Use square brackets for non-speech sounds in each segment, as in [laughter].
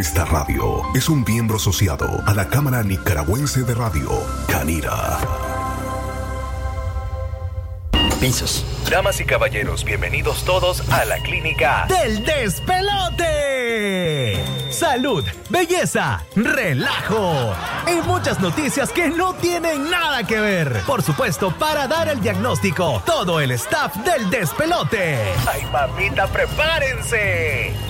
Esta radio es un miembro asociado a la Cámara Nicaragüense de Radio, Canira. Pisos. Damas y caballeros, bienvenidos todos a la clínica del despelote. Salud, belleza, relajo y muchas noticias que no tienen nada que ver. Por supuesto, para dar el diagnóstico, todo el staff del despelote. ¡Ay, mamita, prepárense!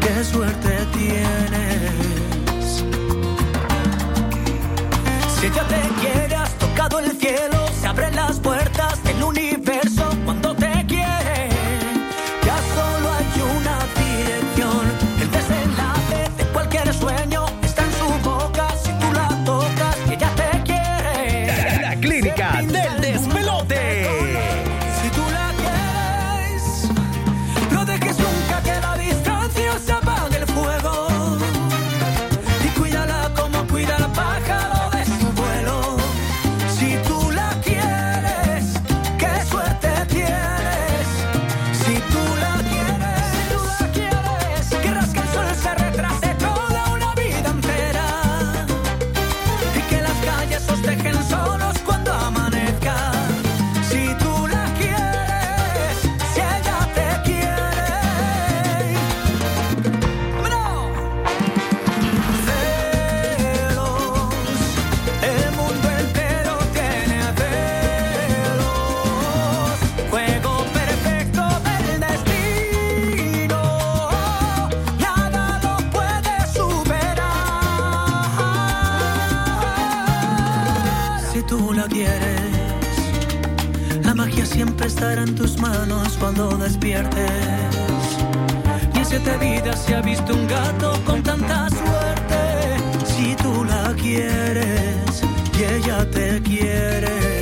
qué suerte tienes. Si ella te quiere, has tocado el cielo, siempre estará en tus manos cuando despiertes. Ni en siete vidas se ha visto un gato con tanta suerte. Si tú la quieres y ella te quiere.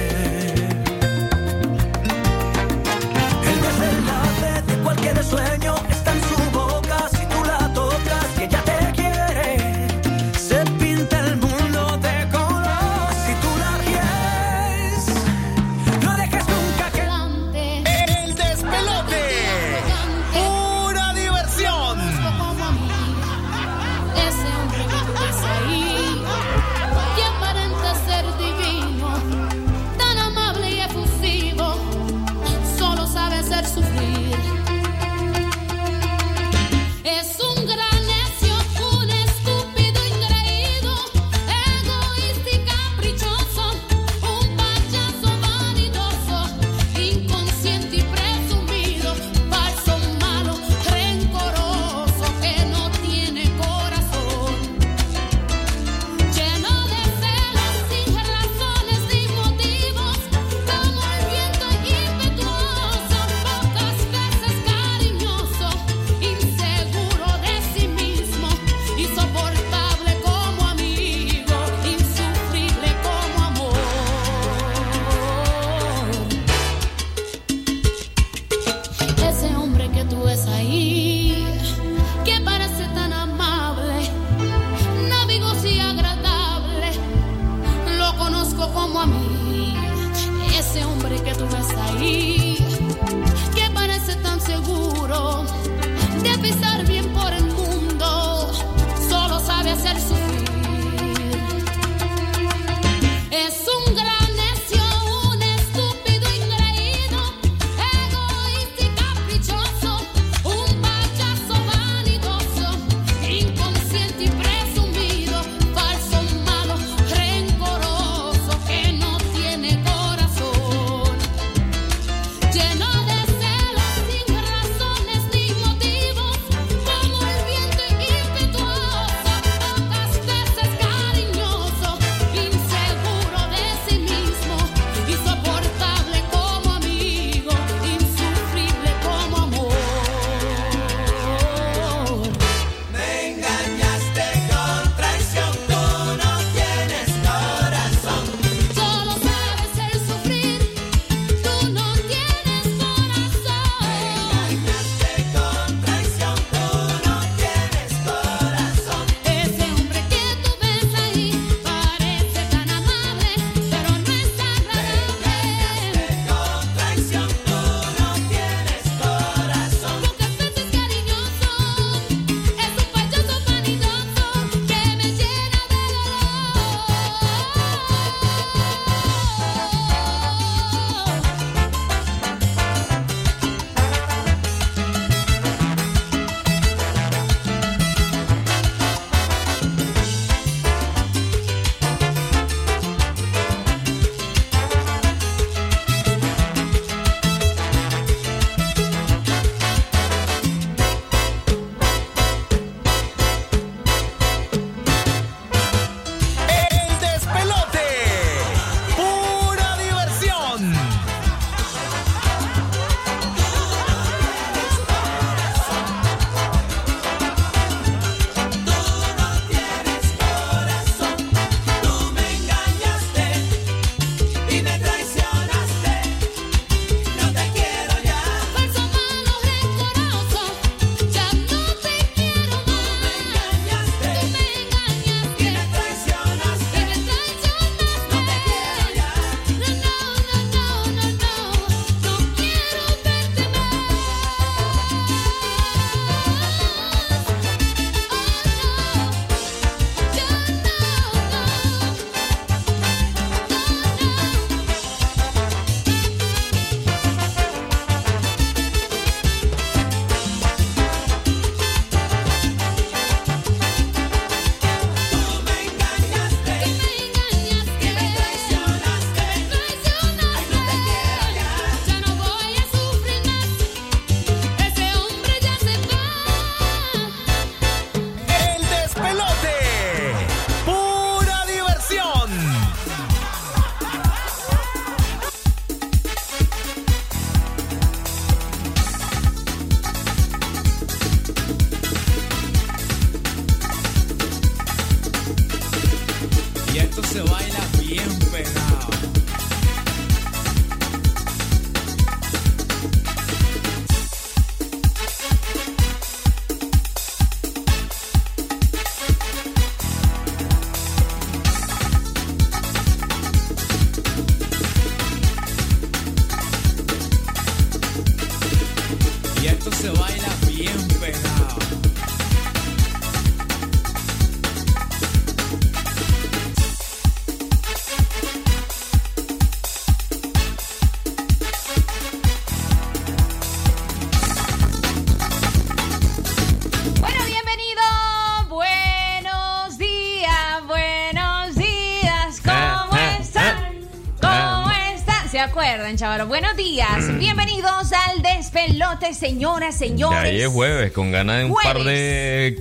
Buenos días, mm. bienvenidos al despelote, señoras, señores. Ya es jueves, con ganas de un par de.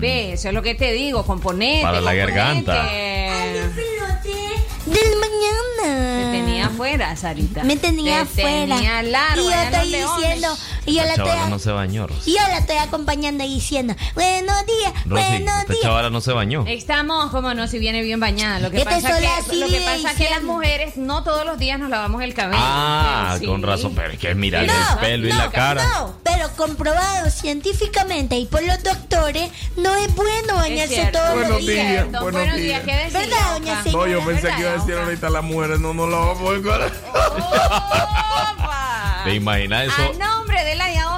Ve, eso es lo que te digo, componente. Para la garganta. del mañana. Me tenía afuera, Sarita. Me tenía afuera. Tenía largo, y yo estoy diciendo, y yo la estoy, no se bañó. Y yo la estoy acompañando y diciendo, buenos días, buenos esta días. chavala no se bañó. Estamos, como no, si viene bien bañada. Lo que pasa, que, lo que pasa es que las mujeres no todos los días nos lavamos el cabello. Ah, con razón, pero es que mirar el pelo y la cara. No, pero comprobado científicamente y por los doctores, no es bueno bañarse todos buenos los días. días buenos, días. ¿Qué ¿Verdad, doña señora? No, yo pensé que iba a decir ahorita las mujeres no nos lavamos ¿Te imaginas eso? A nombre de la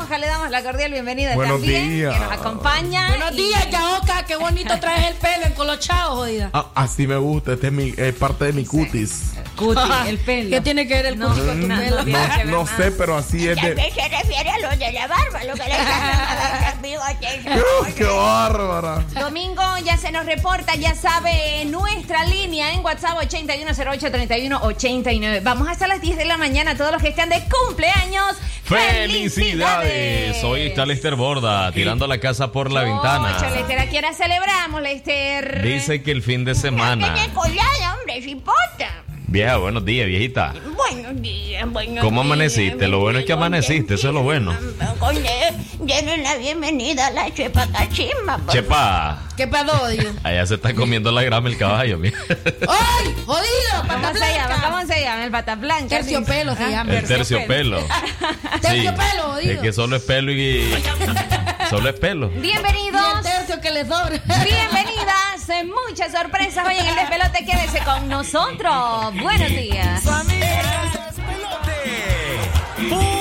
Yaoca le damos la cordial bienvenida Buenos también, días. que nos acompaña. Buenos días, Yaoca. Qué bonito traes el pelo encolochado, jodida. Ah, así me gusta, este es, mi, es parte de mi cutis. Cuti, el pelo. ¿Qué tiene que ver el No, cutis con tu no, pelo? no, No, no sé, pero así es de. se refiere a lo de la barba, lo que le [laughs] ¡Qué bárbara! Domingo ya se nos reporta, ya sabe, nuestra línea en WhatsApp 8108-3189. Vamos hasta las 10 de la mañana, todos los que están de cumpleaños. ¡Felicidades! Hoy está Lester Borda tirando la casa por la ventana. Ocho, Lester, ¿a qué hora celebramos, Lester? Dice que el fin de semana. colada, hombre, si importa. Vieja, buenos días, viejita. Buenos días, buenos ¿Cómo días, amaneciste? Lo bueno es que amaneciste, eso es lo bueno. Denle la bienvenida a la chepa cachimba. Chepa, ¿Qué pedo, odio? allá se está comiendo la grama el caballo, mira. ¡Ay! ¡Jodido! ¡Pata ¿Cómo se llama? blanca! ¿Cómo se llama? El pata blanca. Terciopelo se Ah, llama. El terciopelo. Terciopelo, [laughs] jodido. Es que solo es pelo y. [laughs] Solo es pelo. Y el Bienvenidos. tercio que le sobra. Bienvenidas, muchas sorpresas hoy en el despelote. Quédese con nosotros. Buenos días. ¡Pura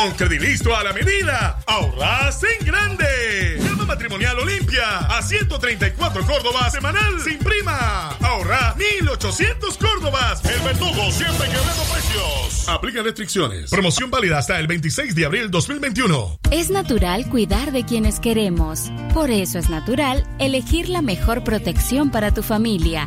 Con Credilisto a la medida, ahorras en grande. Llama matrimonial Olimpia a 134 Córdobas semanal sin prima. Ahorra 1800 Córdobas. El verdugo siempre quebrando precios. Aplica restricciones. Promoción válida hasta el 26 de abril 2021. Es natural cuidar de quienes queremos. Por eso es natural elegir la mejor protección para tu familia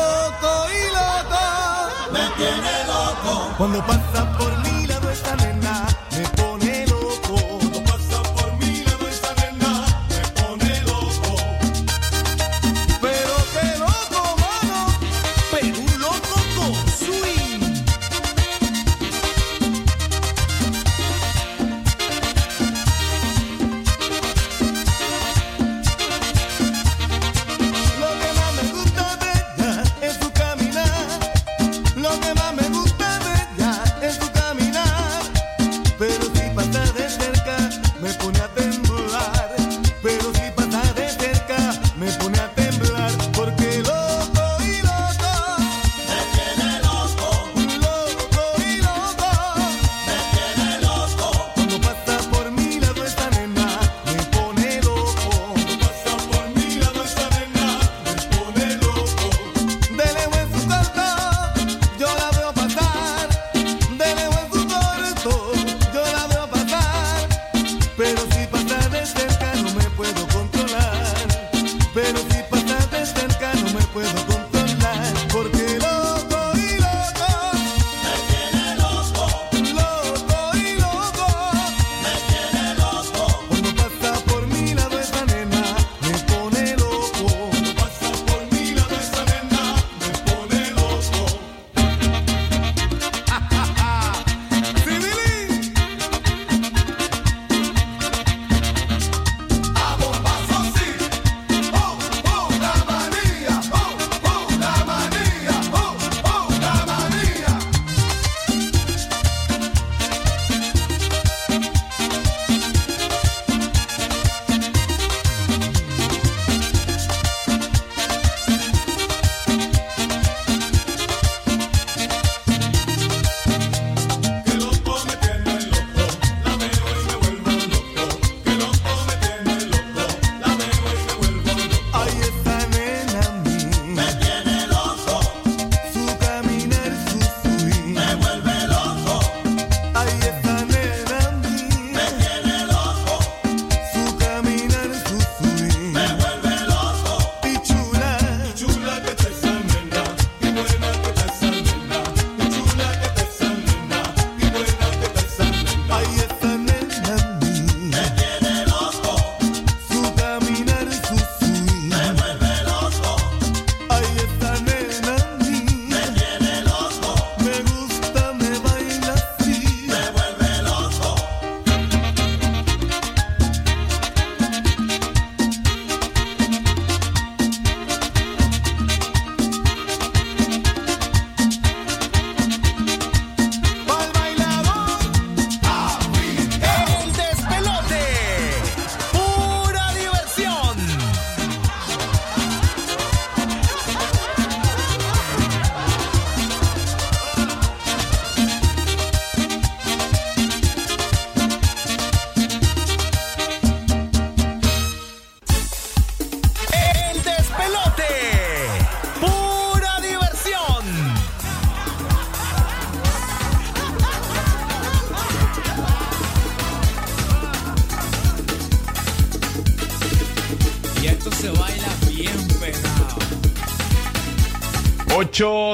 Cuando pasa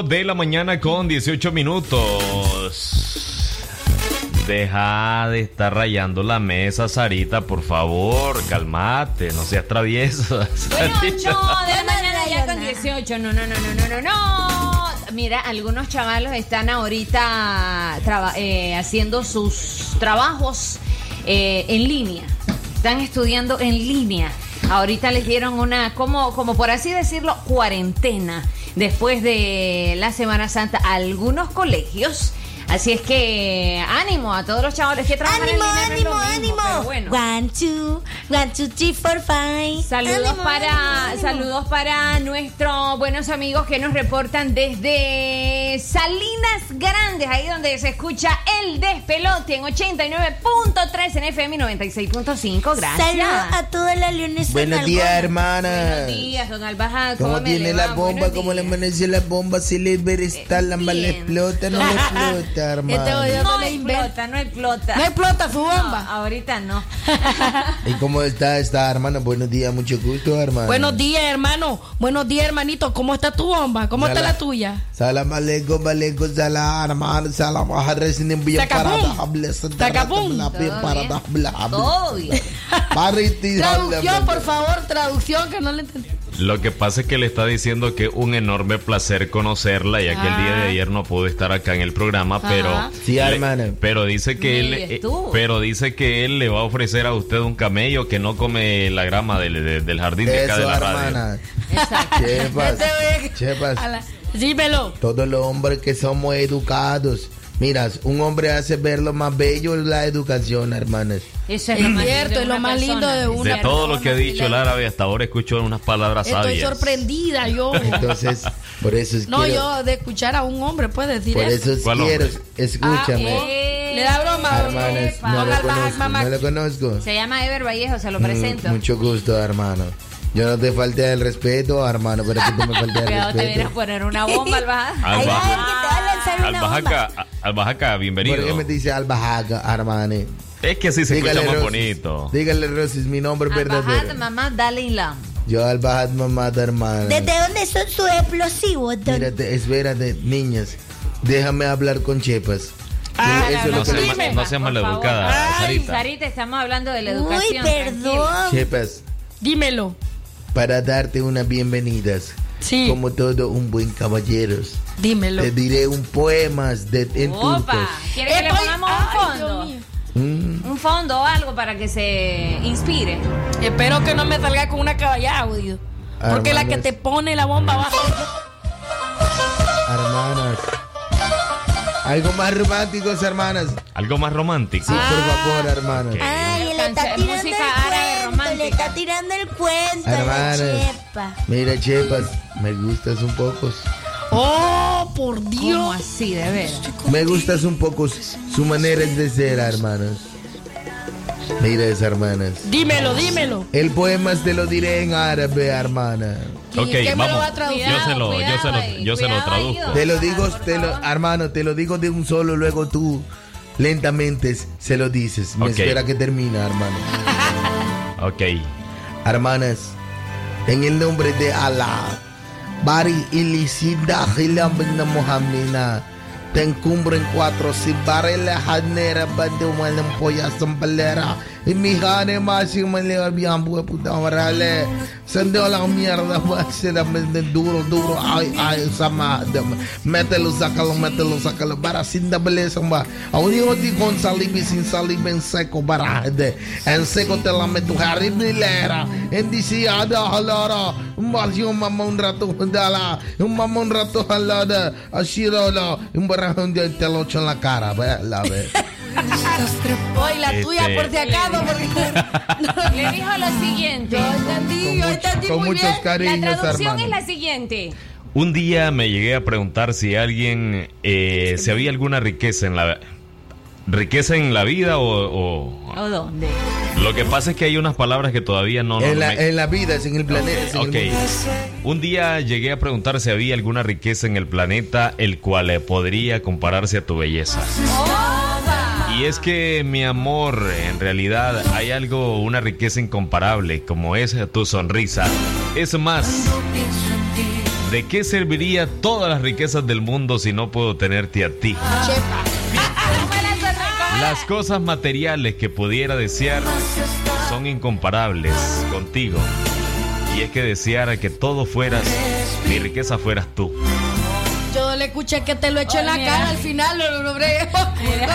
de la mañana con 18 minutos. Deja de estar rayando la mesa, Sarita, por favor. Calmate, no seas travieso. [laughs] Bueno, 8 de la mañana ya con 18. No, no, no, no, no, no, no. Mira, algunos chavalos están ahorita eh, haciendo sus trabajos eh, en línea. Están estudiando en línea. Ahorita les dieron una, como, como por así decirlo, cuarentena después de la Semana Santa a algunos colegios. Así es que ánimo a todos los chavales que trabajan Ánimo, en es lo ánimo, mismo, ánimo. pero bueno. One, two, one, two, three, four, five. Saludos Ánimo, para ánimo, saludos para nuestros buenos amigos que nos reportan desde Salinas Grandes, ahí donde se escucha el despelote en 89.3 en FM y 96.5. Gracias. Saludos a todas las leones. Buenos días, hermana. Buenos días, don Albaja. ¿Cómo me tiene la bomba? Buenos ¿Cómo le días. amaneció la bomba? ¿Si le está la mala bien. explota? No le explota, [laughs] hermano. No explota, no explota. No explota su bomba. No, ahorita no. [laughs] ¿Y cómo está esta hermana? Buenos días, mucho gusto, hermano. Buenos días, hermano. Buenos días, hermanito. ¿Cómo está tu bomba? ¿Cómo está Sala- la tuya? Salam aleikum, aleikum salam, hermano. Salam aharresin bien dahable. Todo bien. Traducción, por favor, traducción, que no le entendí. Lo que pasa es que le está diciendo que un enorme placer conocerla, ya que el día de ayer no pudo estar acá en el programa, Ajá. pero Sí, le- hermana. pero dice que él, eh, pero dice que él le va a ofrecer a usted un camello que no come la grama del, de- del jardín de acá de la radio. Exacto. Chepas, chepas. Dímelo. Todos los hombres que somos educados. Mira, un hombre hace ver lo más bello la educación, hermanas. Eso es, Es lo cierto, lindo es lo más lindo persona. de una De todo lo que ha dicho el árabe hasta ahora escucho unas palabras Estoy sabias. sorprendida yo. [laughs] Entonces, por eso es No, quiero, yo de escuchar a un hombre puede decir por eso. eso es ¿Cuál quiero, hombre? escúchame. Ah, eh, Le da broma. hermanas, no lo conozco, no lo conozco. Se llama Ever Vallejo, se lo Mm, presento. mucho gusto, hermano. Yo no te falte el respeto, hermano, pero que tú me faltes el Cuidado, te vienes a respeto. poner una bomba al bajar. Albajaca, Albajaca, bienvenido. ¿Por qué me dice Albahaga, hermano? Es que así se escucha más Rosis, bonito. Dígale, Rosis, mi nombre verdadero. mamá, Dalai Lama. Yo Albahad mamá, hermana. ¿Desde dónde son sus explosivos? don? Mírate, espérate, niñas. Déjame hablar con Chepas. Ah, Eso es No lo que ma- no sea Por maleducada. Sarita. Sarita, estamos hablando de la Uy, educación. perdón. Chepas, Dímelo. Para darte unas bienvenidas. Sí. Como todo un buen caballero. Dímelo. Te diré un poema de, en. Opa, ¿quiere que le pongamos Ay, un fondo? Mm, Un fondo o algo para que se inspire. Espero que no me salga con una caballada, audio. Porque la que te pone la bomba abajo. hermanas. Algo más románticos, hermanas. Algo más romántico. Sí, por favor, hermanas. Ay, le está Canción- tirando música el árabe está tirando el cuento la Hermanas. chepa. Mira, Chepas, me gustas un poco. Oh, por ¿Cómo Dios. así, de ver? Me gustas un poco su manera de ser, hermanos. Mira esa, hermanas. Dímelo, dímelo. El poema te lo diré en árabe, hermana. Ok, ¿Quién me lo vamos. va a traducir? Yo se lo, yo se lo, yo se lo traduzco. Te lo digo, te lo, hermano, te lo digo de un solo, luego tú lentamente se lo dices. Me Ok. espera que termine, hermano. Ok. Hermanas, en el nombre de Allah, Bari ilisida hilambina Muhammina, te encumbro en cuatro, si bare la janera, bande un polla zambalera, y mi jane más y me le habían puta marale, sende la mierda, va a ser duro, duro, ay, ay, sama, mételo, sácalo, mételo, sácalo, para sin da beleza, va, a un hijo de con saliva y sin saliva en seco, para, de, en seco te la meto, jaribrilera, en diciada, halara, un vacío, mamá, un rato, dala, un mamá, un rato, halada, así, la, un barajón de te lo echo en la cara, ve, la ve. Hoy la tuya, Este- por si acaso. Porque... [laughs] Le dijo lo siguiente. Yo entendí, Con yo mucho- entendí con muy muchos bien. La cariños, traducción hermano. es la siguiente. Un día me llegué a preguntar si alguien, eh, si había alguna riqueza en la riqueza en la vida o, o- ¿O dónde? lo que pasa es que hay unas palabras que todavía no. no En la, me- en la vida, es en el planeta. el Ok. mundo. Un día llegué a preguntar si había alguna riqueza en el planeta el cual eh, podría compararse a tu belleza. Y es que mi amor, en realidad hay algo, una riqueza incomparable, como es tu sonrisa. Es más, ¿de qué serviría todas las riquezas del mundo si no puedo tenerte a ti? Las cosas materiales que pudiera desear son incomparables contigo. Y es que deseara que todo fueras, mi riqueza fueras tú. Escuché que te lo echo en la Oye. cara al final.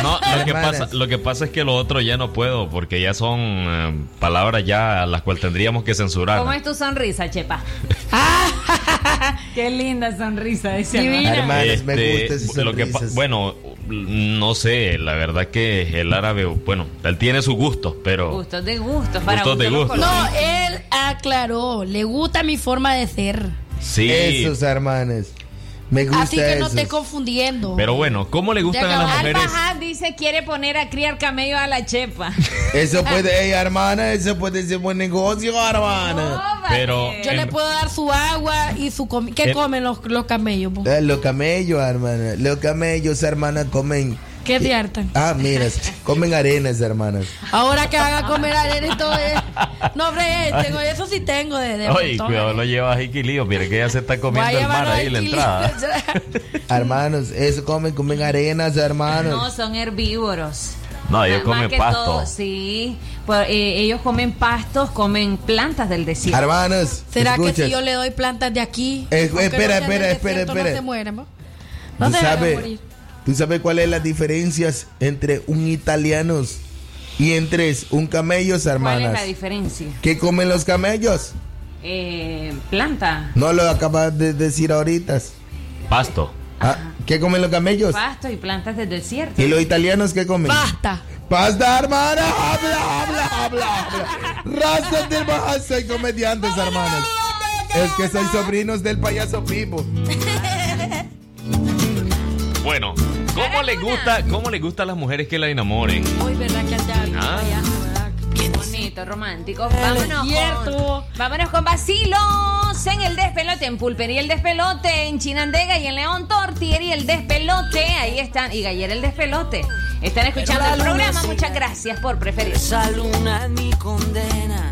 No, lo que, pasa, lo que pasa es que lo otro ya no puedo, porque ya son eh, palabras ya a las cuales tendríamos que censurar. ¿Cómo es tu sonrisa, Chepa? [laughs] Ah. Qué linda sonrisa. Divina. Hermanas, me Este, gusta esa lo que. Bueno, no sé, la verdad que el árabe, bueno, él tiene sus gustos, pero... Gustos de gustos, para Gustos de gustos. No, él aclaró, le gusta mi forma de ser. Sí, Esos hermanas. Me gusta Así que no esos. esté confundiendo. pero bueno, ¿cómo le gustan a las mujeres? Alba Haas dice quiere poner a criar camello a la Chepa. [laughs] Eso puede, hermana, eso puede ser buen negocio, hermana. No, Pero- vale. Yo le puedo dar su agua y su comida. ¿Qué comen los, los camellos? po? Eh, Los camellos, hermana. Los camellos, hermana, comen. ¿Qué te hartan? Ah, mira, comen arenas, hermanas. Ahora que haga comer arena y todo eso. No, hombre, tengo, eso sí tengo de, de Oye, montón. cuidado, lo llevas a Jiquilío. Mire que ya se está comiendo el mar ahí, la aquí. entrada. [laughs] Hermanos, eso comen, comen arenas, hermanos. No, son herbívoros. No, ellos comen que pasto. todo, sí. Pues, eh, ellos comen pastos, comen plantas del desierto. Hermanos, ¿Será que escuchas, si yo le doy plantas de aquí? Eh, espera, espera, espera, espera. No se mueren, ¿no? No ¿tú se van a sabes, morir. ¿Tú sabes cuáles son las diferencias entre un italiano y entre un camello, ¿Cuál es hermanas? la diferencia? ¿Qué comen los camellos? Eh, planta, No lo acabas de decir ahorita. Pasto. Ah, ¿Qué comen los camellos? pasto y plantas del desierto. ¿Y los italianos qué comen? Basta. Pasta, hermana. Habla, habla, habla, habla. Raza del Baja, soy comediantes, hermanos. Es que soy sobrinos del payaso Pipo. Bueno, ¿cómo le gusta, cómo le gusta a las mujeres que la enamoren? Hoy, ¿verdad que allá había Ah. Qué bonito, romántico. Vámonos desierto. con, vámonos con vacilos en el despelote, en Pulpería el despelote, en Chinandega y en León Tortieri el despelote. Ahí están, y Gallera el despelote. Están escuchando el programa. Muchas gracias por preferir. Esa luna es mi condena.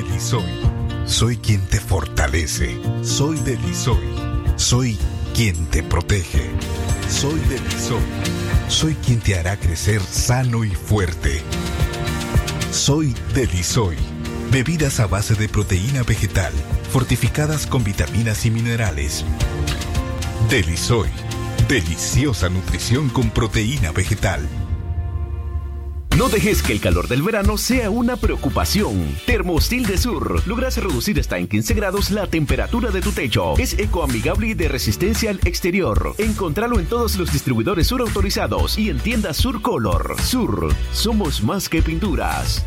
Soy Delisoy. Soy quien te fortalece. Soy Delisoy. Soy quien te protege. Soy Delisoy. Soy quien te hará crecer sano y fuerte. Soy Delisoy. Bebidas a base de proteína vegetal, fortificadas con vitaminas y minerales. Delisoy. Deliciosa nutrición con proteína vegetal. No dejes que el calor del verano sea una preocupación. Termostil de Sur logras reducir hasta en 15 grados la temperatura de tu techo. Es ecoamigable y de resistencia al exterior. Encontralo en todos los distribuidores Sur autorizados y en tiendas Sur Color. Sur, somos más que pinturas.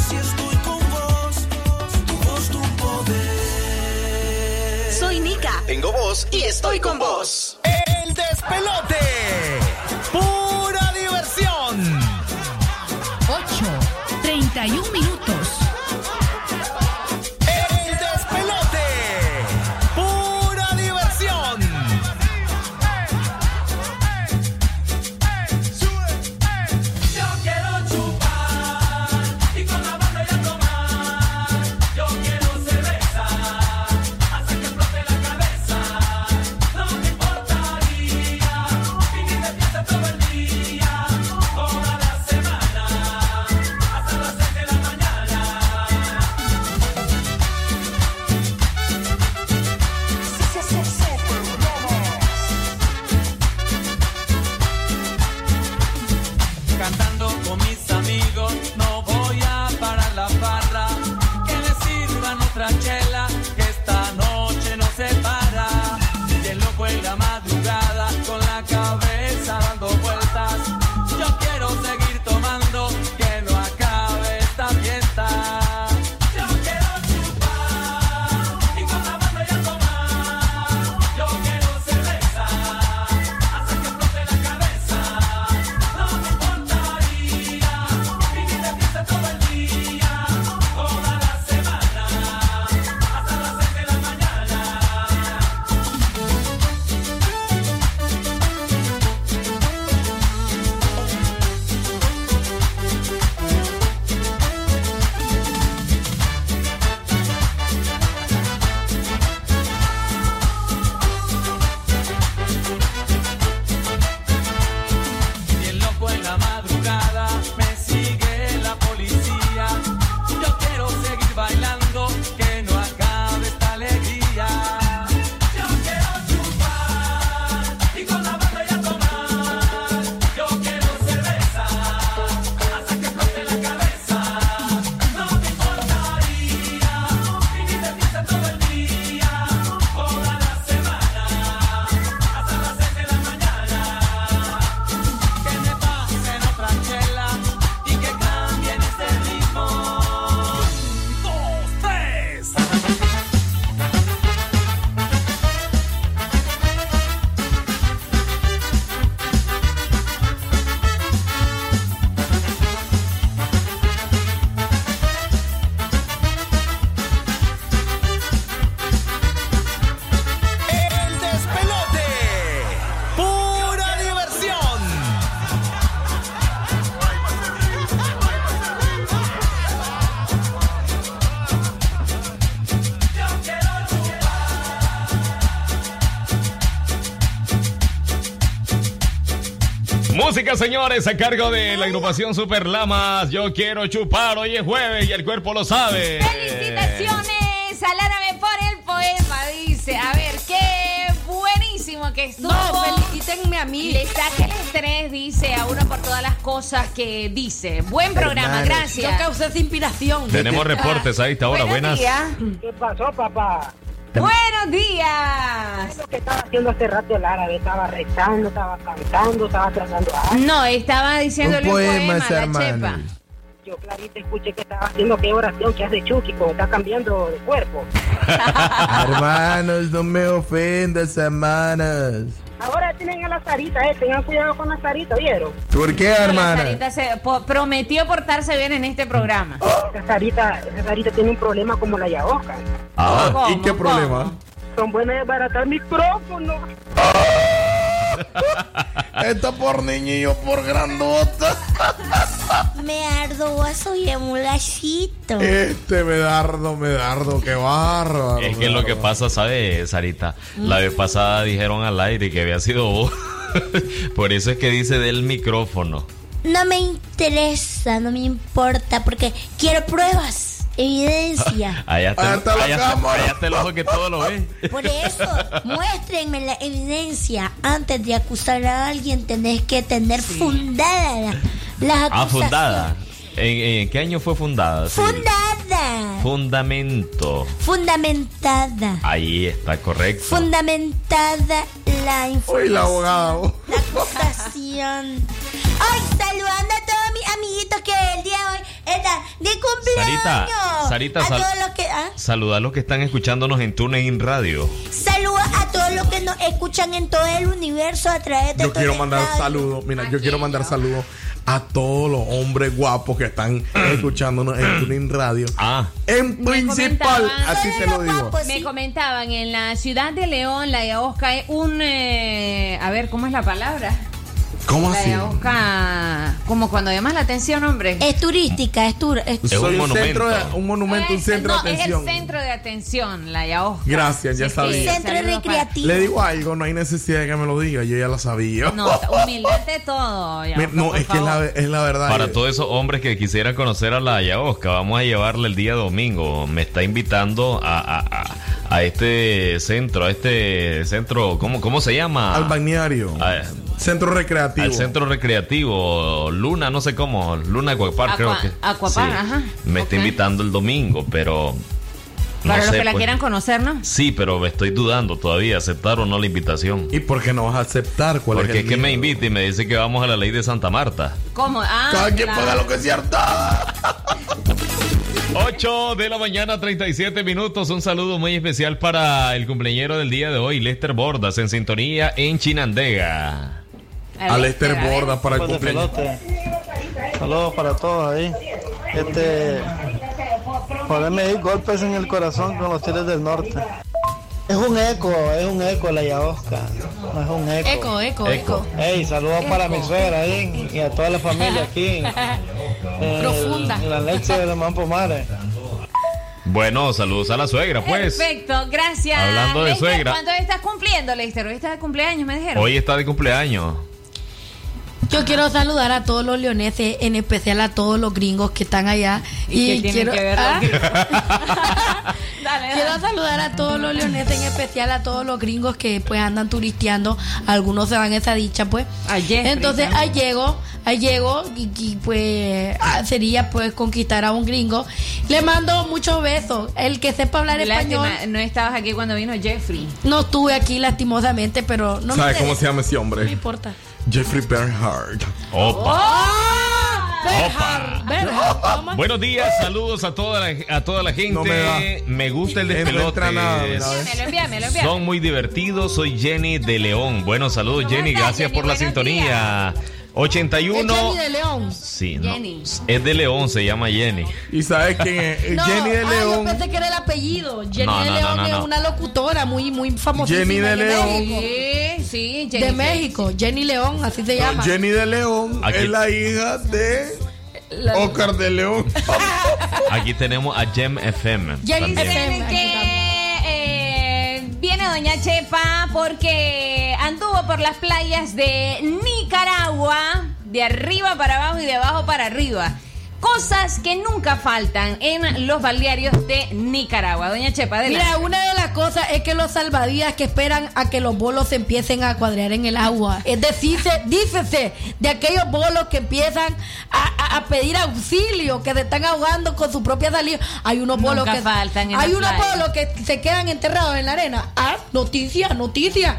y estoy con vos. Tu voz, tu poder. Soy Nika. Tengo voz y estoy con vos. El despelote. Pura diversión. 8, 31 minutos. Música, señores, a cargo de la agrupación Super Lamas. Yo quiero chupar, hoy es jueves y el cuerpo lo sabe. Felicitaciones, alárame por el poema, dice. A ver, qué buenísimo que estuvo. No, felicítenme a mí. Le saca el estrés, dice, a uno por todas las cosas que dice. Buen programa, Hermano, gracias. Yo causé esa inspiración. Tenemos reportes a esta hora, buenas. días. ¿Qué pasó, papá? Buenos días. ¿Qué estaba haciendo hace rato el árabe? Estaba rezando, estaba cantando, estaba tratando a No, estaba diciéndole un poema, la chepa. Yo clarita escuché que estaba haciendo qué oración que hace Chucky cuando está cambiando de cuerpo. [laughs] hermanos, no me ofendas, hermanas. Ahora tienen a la Sarita, eh. Tengan cuidado con la Sarita, ¿vieron? ¿Por qué, La hermana? Sarita se po- prometió portarse bien en este programa. Esa Sarita, esa Sarita tiene un problema como la Yaoca. Ah, ¿y qué problema? Son buenas de baratar micrófonos. [laughs] Esta por niño por grandota. [laughs] Me ardo, soy emulacito. Este medardo, medardo, qué bárbaro. Es que lo que pasa, ¿sabes, Sarita? La vez pasada dijeron al aire que había sido vos. [laughs] Por eso es que dice del micrófono. No me interesa, no me importa, porque quiero pruebas, evidencia. [laughs] Allá está, Ahí está la allá está- cámara. allá está el ojo que todo lo ve. Por eso, [laughs] muéstrenme la evidencia. Antes de acusar a alguien, tenés que tener fundada la- las Ah, acusaciones. fundada. ¿En, en qué año fue fundada? Sí. Fundada. Fundamento. Fundamentada. Ahí está correcto. Fundamentada la Uy, información. la abogada. La acusación. Ay, saludando a todos mis amiguitos que el día de hoy están de cumpleaños. Sarita, Sarita, a sal- todos los que ¿ah? Saluda a los que están escuchándonos en TuneIn Radio. Saludos a todos los que nos escuchan en todo el universo a través de Yo quiero mandar Radio. saludos. Mira, yo quiero mandar saludos a todos los hombres guapos que están escuchándonos en Tuning Radio. Ah, En principal, así te lo digo. Me comentaban en la ciudad de León, la Yaosca es un. eh, a ver, ¿cómo es la palabra? ¿Cómo La así? Yaosca. Como cuando llamas la atención, hombre. Es turística, es tur es- Es un monumento. centro de, un monumento, un Es- centro no, de atención. Es el centro de atención, la Yaosca. Gracias, ya Sí, sabía. sí, centro saludos recreativo. Le digo algo, no hay necesidad de que me lo diga, yo ya lo sabía. No, humildad de todo. Yaosca, no, es que es la, es la verdad. Para Eh, todos esos hombres que quisieran conocer a la Ayahuasca, vamos a llevarle el día domingo. Me está invitando a, a- a- a este centro, a este centro, ¿cómo, cómo se llama? Al balneario. Centro recreativo. Al centro recreativo, Luna, no sé cómo, Luna Aquapar, creo que. Aquapar, ajá. Me está invitando el domingo, pero. no Para los sé, que la pues. quieran conocer, ¿no? Sí, pero me estoy dudando todavía, aceptar o no la invitación. ¿Y por qué no vas a aceptar? ¿Cuál Porque es, que me invita y me dice que vamos a la ley de Santa Marta. ¿Cómo? Ah, Cada quien claro. paga lo que es cierto. [laughs] 8 de la mañana, 37 minutos. Un saludo muy especial para el cumpleañero del día de hoy, Lester Bordas, en sintonía en Chinandega. A Lester a ver. Borda para el Pues cumpleaños. Saludos para todos ahí. Este. Ponerme ahí golpes en el corazón con los Tigres del Norte. Es un eco, es un eco la Yaosca. No es un eco. Eco, eco, eco. Ey, saludos para mi suegra ahí y a toda la familia [laughs] aquí. en Profunda. la leche de Lemán Pomares. Bueno, saludos a la suegra, pues. Perfecto, gracias. Hablando de Lester, suegra. ¿Cuánto estás cumpliendo, Lester? Hoy está de cumpleaños, me dijeron. Hoy está de cumpleaños. Yo quiero saludar a todos los leoneses, en especial a todos los gringos que están allá. ¿Y Y, qué tiene quiero, que ver Ah, gringos? [laughs] dale, quiero dale. saludar a todos los leoneses, en especial a todos los gringos que pues andan turisteando. Algunos se van a esa dicha, pues. A Jeffrey Entonces ahí llego, ahí llego y, y, pues ah, sería pues conquistar a un gringo. Le mando muchos besos. El que sepa hablar Lástima, español. no estabas aquí cuando vino Jeffrey. No estuve aquí lastimosamente, pero no ¿Sabes cómo se llama ese No me hombre? importa. Jeffrey Bernhardt. Opa. Berjar, [laughs] ¿cómo? Buenos días, saludos a toda la, a toda la gente. No me da. me gusta el no despelote. entra nada, mira, ¿ves? Me lo envía, me lo envía. Son muy divertidos. Soy Jenny de León. Bueno, saludos, ¿Cómo Jenny. estás, Gracias Jenny? por la Buenos sintonía. 81. Jenny de León. Sí, no. Jenny. Es de León, se llama Jenny. ¿Y sabes quién es? [laughs] No, Jenny de ah, León. yo pensé que era el apellido. Jenny No, de no, León no, no, es no. una locutora muy, muy famosísima. Jenny de León. México. Sí, sí, Jenny. De México, Jenny León, así se llama. Jenny de León Aquí. es la hija de La- Oscar de León. [laughs] Aquí tenemos a Gem FM. Jenny. FM. Viene Doña Chepa porque anduvo por las playas de Nicaragua, de arriba para abajo y de abajo para arriba. Cosas que nunca faltan en los balnearios de Nicaragua. Doña Chepa, adelante. Mira, una de las cosas es que los salvavidas que esperan a que los bolos se empiecen a cuadrear en el agua. Es decir, se- dícese de aquellos bolos que empiezan a, a- a pedir auxilio, que se están ahogando con su propia salida. Hay unos bolos Nunca que faltan en hay unos bolos que se quedan enterrados en la arena. Ah, noticia, noticia.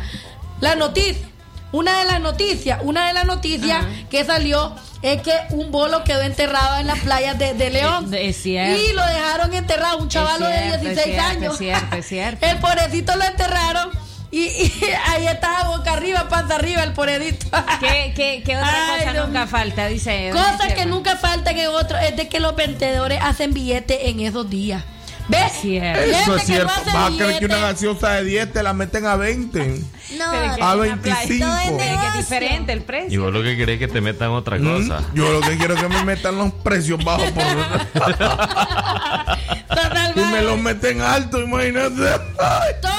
La noticia. Una de las noticias, una de las noticias que salió es que un bolo quedó enterrado en las playas de, de León. Es cierto. Y lo dejaron enterrado, un chavalo de cierto, 16 es cierto, años. Es cierto, es [laughs] cierto. El pobrecito lo enterraron y, y [laughs] ahí estaba boca arriba, panza arriba el pobrecito. ¿Qué, qué, qué otra Ay, cosa nunca falta? Dice. Cosas que nunca faltan en otro es de que los vendedores hacen billetes en esos días. ¿Ves? cierto. Eso es cierto. Vas a creer que una gaseosa de 10 te la meten a 20. No, A en la playa 25. todo es diferente el precio. Y vos lo que querés es que te metan otra Mm, cosa. Yo lo que quiero es que me metan los precios bajos por... [laughs] y me los meten alto, imagínate. Ay. Todo,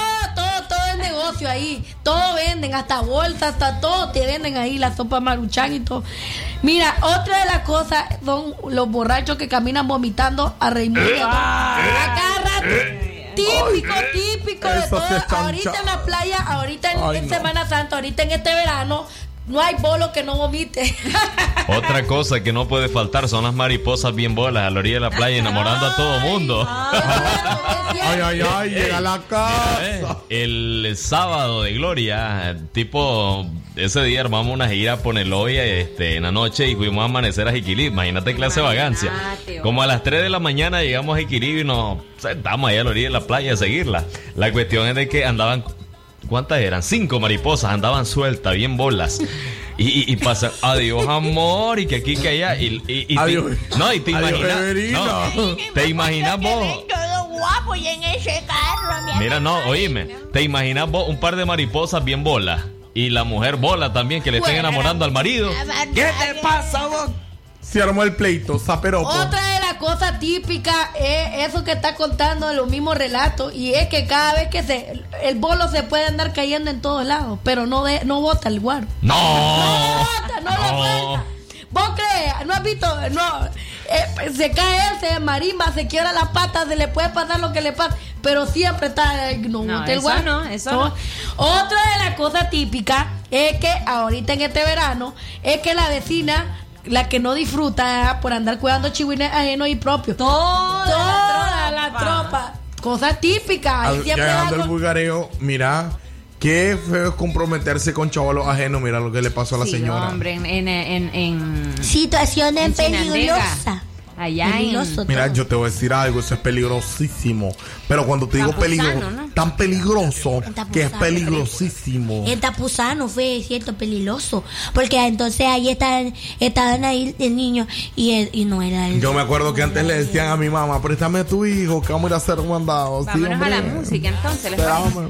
negocio ahí. Todo venden, hasta bolsas, hasta todo te venden ahí, la sopa maruchan y todo. Mira, otra de las cosas son los borrachos que caminan vomitando a Raimundo. a cada rato. Típico, típico de todo. ahorita en la playa, ahorita en, Ay, en no. Semana Santa, ahorita en este verano, no hay bolo que no vomite. [laughs] Otra cosa que no puede faltar son las mariposas bien bolas a la orilla de la playa enamorando a todo mundo. Ay, ay, ay, [laughs] llega a la casa. El sábado de Gloria, tipo, ese día armamos una gira por el hoy este, en la noche y fuimos a amanecer a Jiquilí. Imagínate clase de vagancia. Como a las 3 de la mañana llegamos a Jiquilí y nos sentamos ahí a la orilla de la playa a seguirla. La cuestión es de que andaban, ¿cuántas eran? Cinco mariposas, andaban sueltas, bien bolas. Y, y, y pasa, adiós amor, y que aquí, que allá. Y, y- y te- Adiós. no, y te Adiós, imaginas. No, te imaginas vos. Todo guapo y en ese carro, mi Mira, no, oíme, te imaginas vos un par de mariposas bien bolas y la mujer bola también que le estén enamorando al marido. ¿Qué te pasa, vos? Se armó el pleito, zaperopo. Otra de las cosas típicas es eso que está contando de los mismos relatos y es que cada vez que se el bolo se puede andar cayendo en todos lados, pero no de, no bota el guaro. No. No bota, no, le suelta. ¿Vos crees? ¿No has visto? No. eh, se cae él, se marimba, se quiebra las patas, se le puede pasar lo que le pasa, pero siempre está eh, no, No, bota el eso no, eso no. Otra de las cosas típicas es que ahorita en este verano es que la vecina la que no disfruta por andar cuidando chihuines ajenos y propios. Toda, Toda la tropa. Cosas típicas. Ahí Al- siempre ya va llegando el con- bulgareo, mira, qué feo es comprometerse con chavalos ajenos. Mira lo que le pasó a la Sí, señora. hombre, en, en, en, en- Situaciones en Chinandega. peligrosas. Allá Peligroso Mira, todo. yo te voy a decir algo, eso es peligrosísimo. Pero cuando te digo Tapuzano, peligro, ¿no? tan peligroso Tapuzano. que es peligrosísimo. En Tapuzano fue cierto peligroso. Porque entonces ahí estaban, estaban ahí el niño y, él- y no era el. Yo me acuerdo que antes le decían a mi mamá, préstame a tu hijo, que vamos a ir a hacer mandados. Sí, Vámonos a la música entonces. hombre,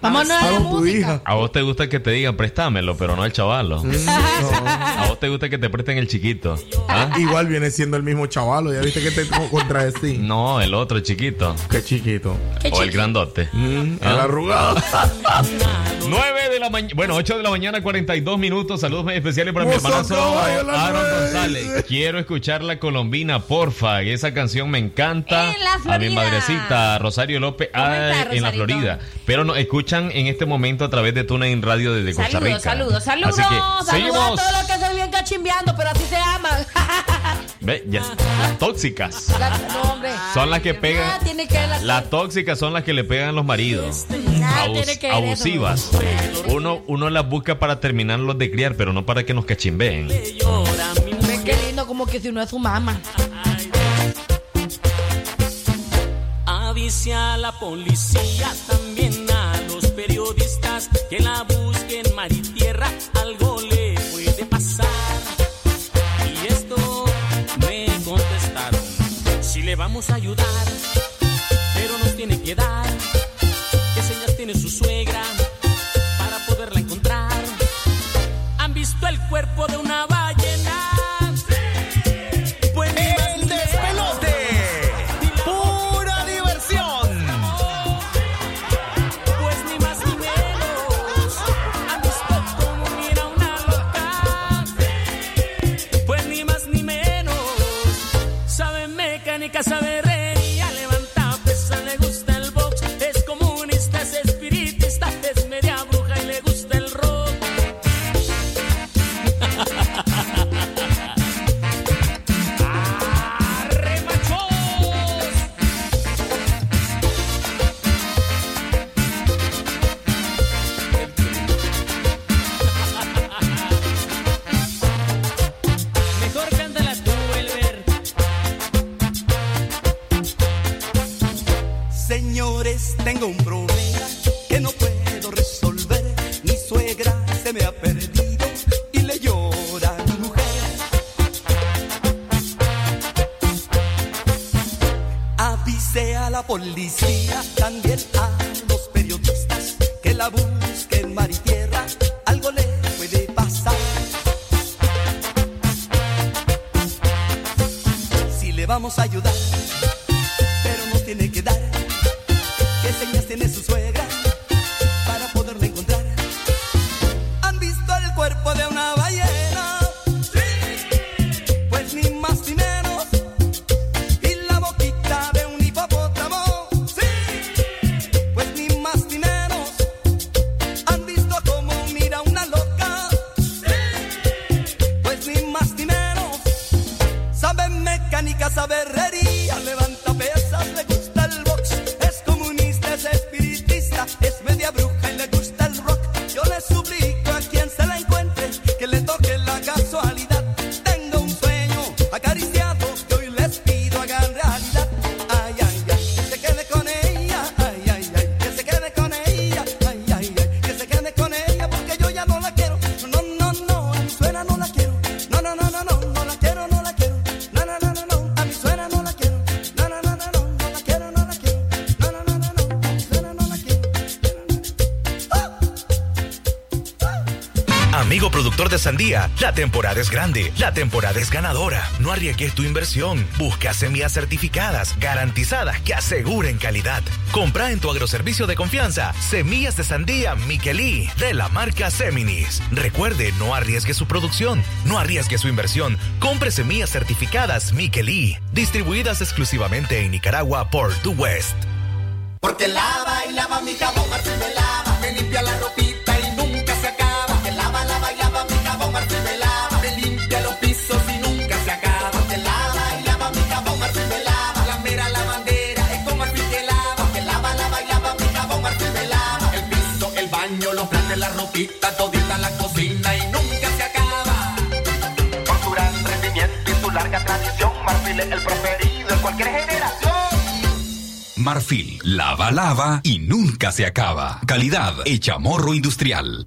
Vámonos a la música. hija. A vos te gusta que te digan préstamelo, pero no el chavalo. Mm, [laughs] A vos te gusta que te presten el chiquito. ¿Ah? Igual viene siendo el mismo chavalo, ya viste que te contradecí. No, el otro chiquito. Qué chiquito. O el grandote. Mm, ¿Ah? el arrugado. [laughs] 9 de la mañana, bueno, 8 de la mañana, 42 minutos. Saludos muy especiales para mi hermanazo Aaron. González. Quiero escuchar la colombina, porfa. Esa canción me encanta. En la A mi madrecita, Rosario López, ah, está, en la? Florida. Pero nos escuchan en este momento a través de TuneIn Radio desde Costa Saludos, Rica. saludos, saludos. Así que Saludos a seguimos. todos los que se vienen cachimbeando, pero así se aman. Ve, ya. Tóxicas. La- no, hombre. Son las que pegan. Nada la- Las tóxicas son las que le pegan a los maridos. Abus- que abusivas. Uno, uno las busca para terminarlos de criar, pero no para que nos cachimbeen. Qué lindo, como que si uno es su mamá. Avise a la policía, también a los periodistas que la busquen mar y tierra, algo le puede pasar. Y esto me contestaron, si le vamos a ayudar, tiene que que no puedo resolver. Mi suegra se me ha perdido y le llora a mi mujer. Avise a la policía, también a los periodistas que la busquen mar y tierra. Algo le puede pasar. Si le vamos a ayudar, la temporada es grande, la temporada es ganadora. No arriesgues tu inversión. Busca semillas certificadas, garantizadas, que aseguren calidad. Compra en tu agroservicio de confianza semillas de sandía Miquelí de la marca Seminis. Recuerde, no arriesgue su producción, no arriesgue su inversión. Compre semillas certificadas Miquelí, distribuidas exclusivamente en Nicaragua por The West. Porque lava y lava mi jabón, me lava, me limpia la ropita Marfil, lava, lava y nunca se acaba. Calidad hecha morro industrial.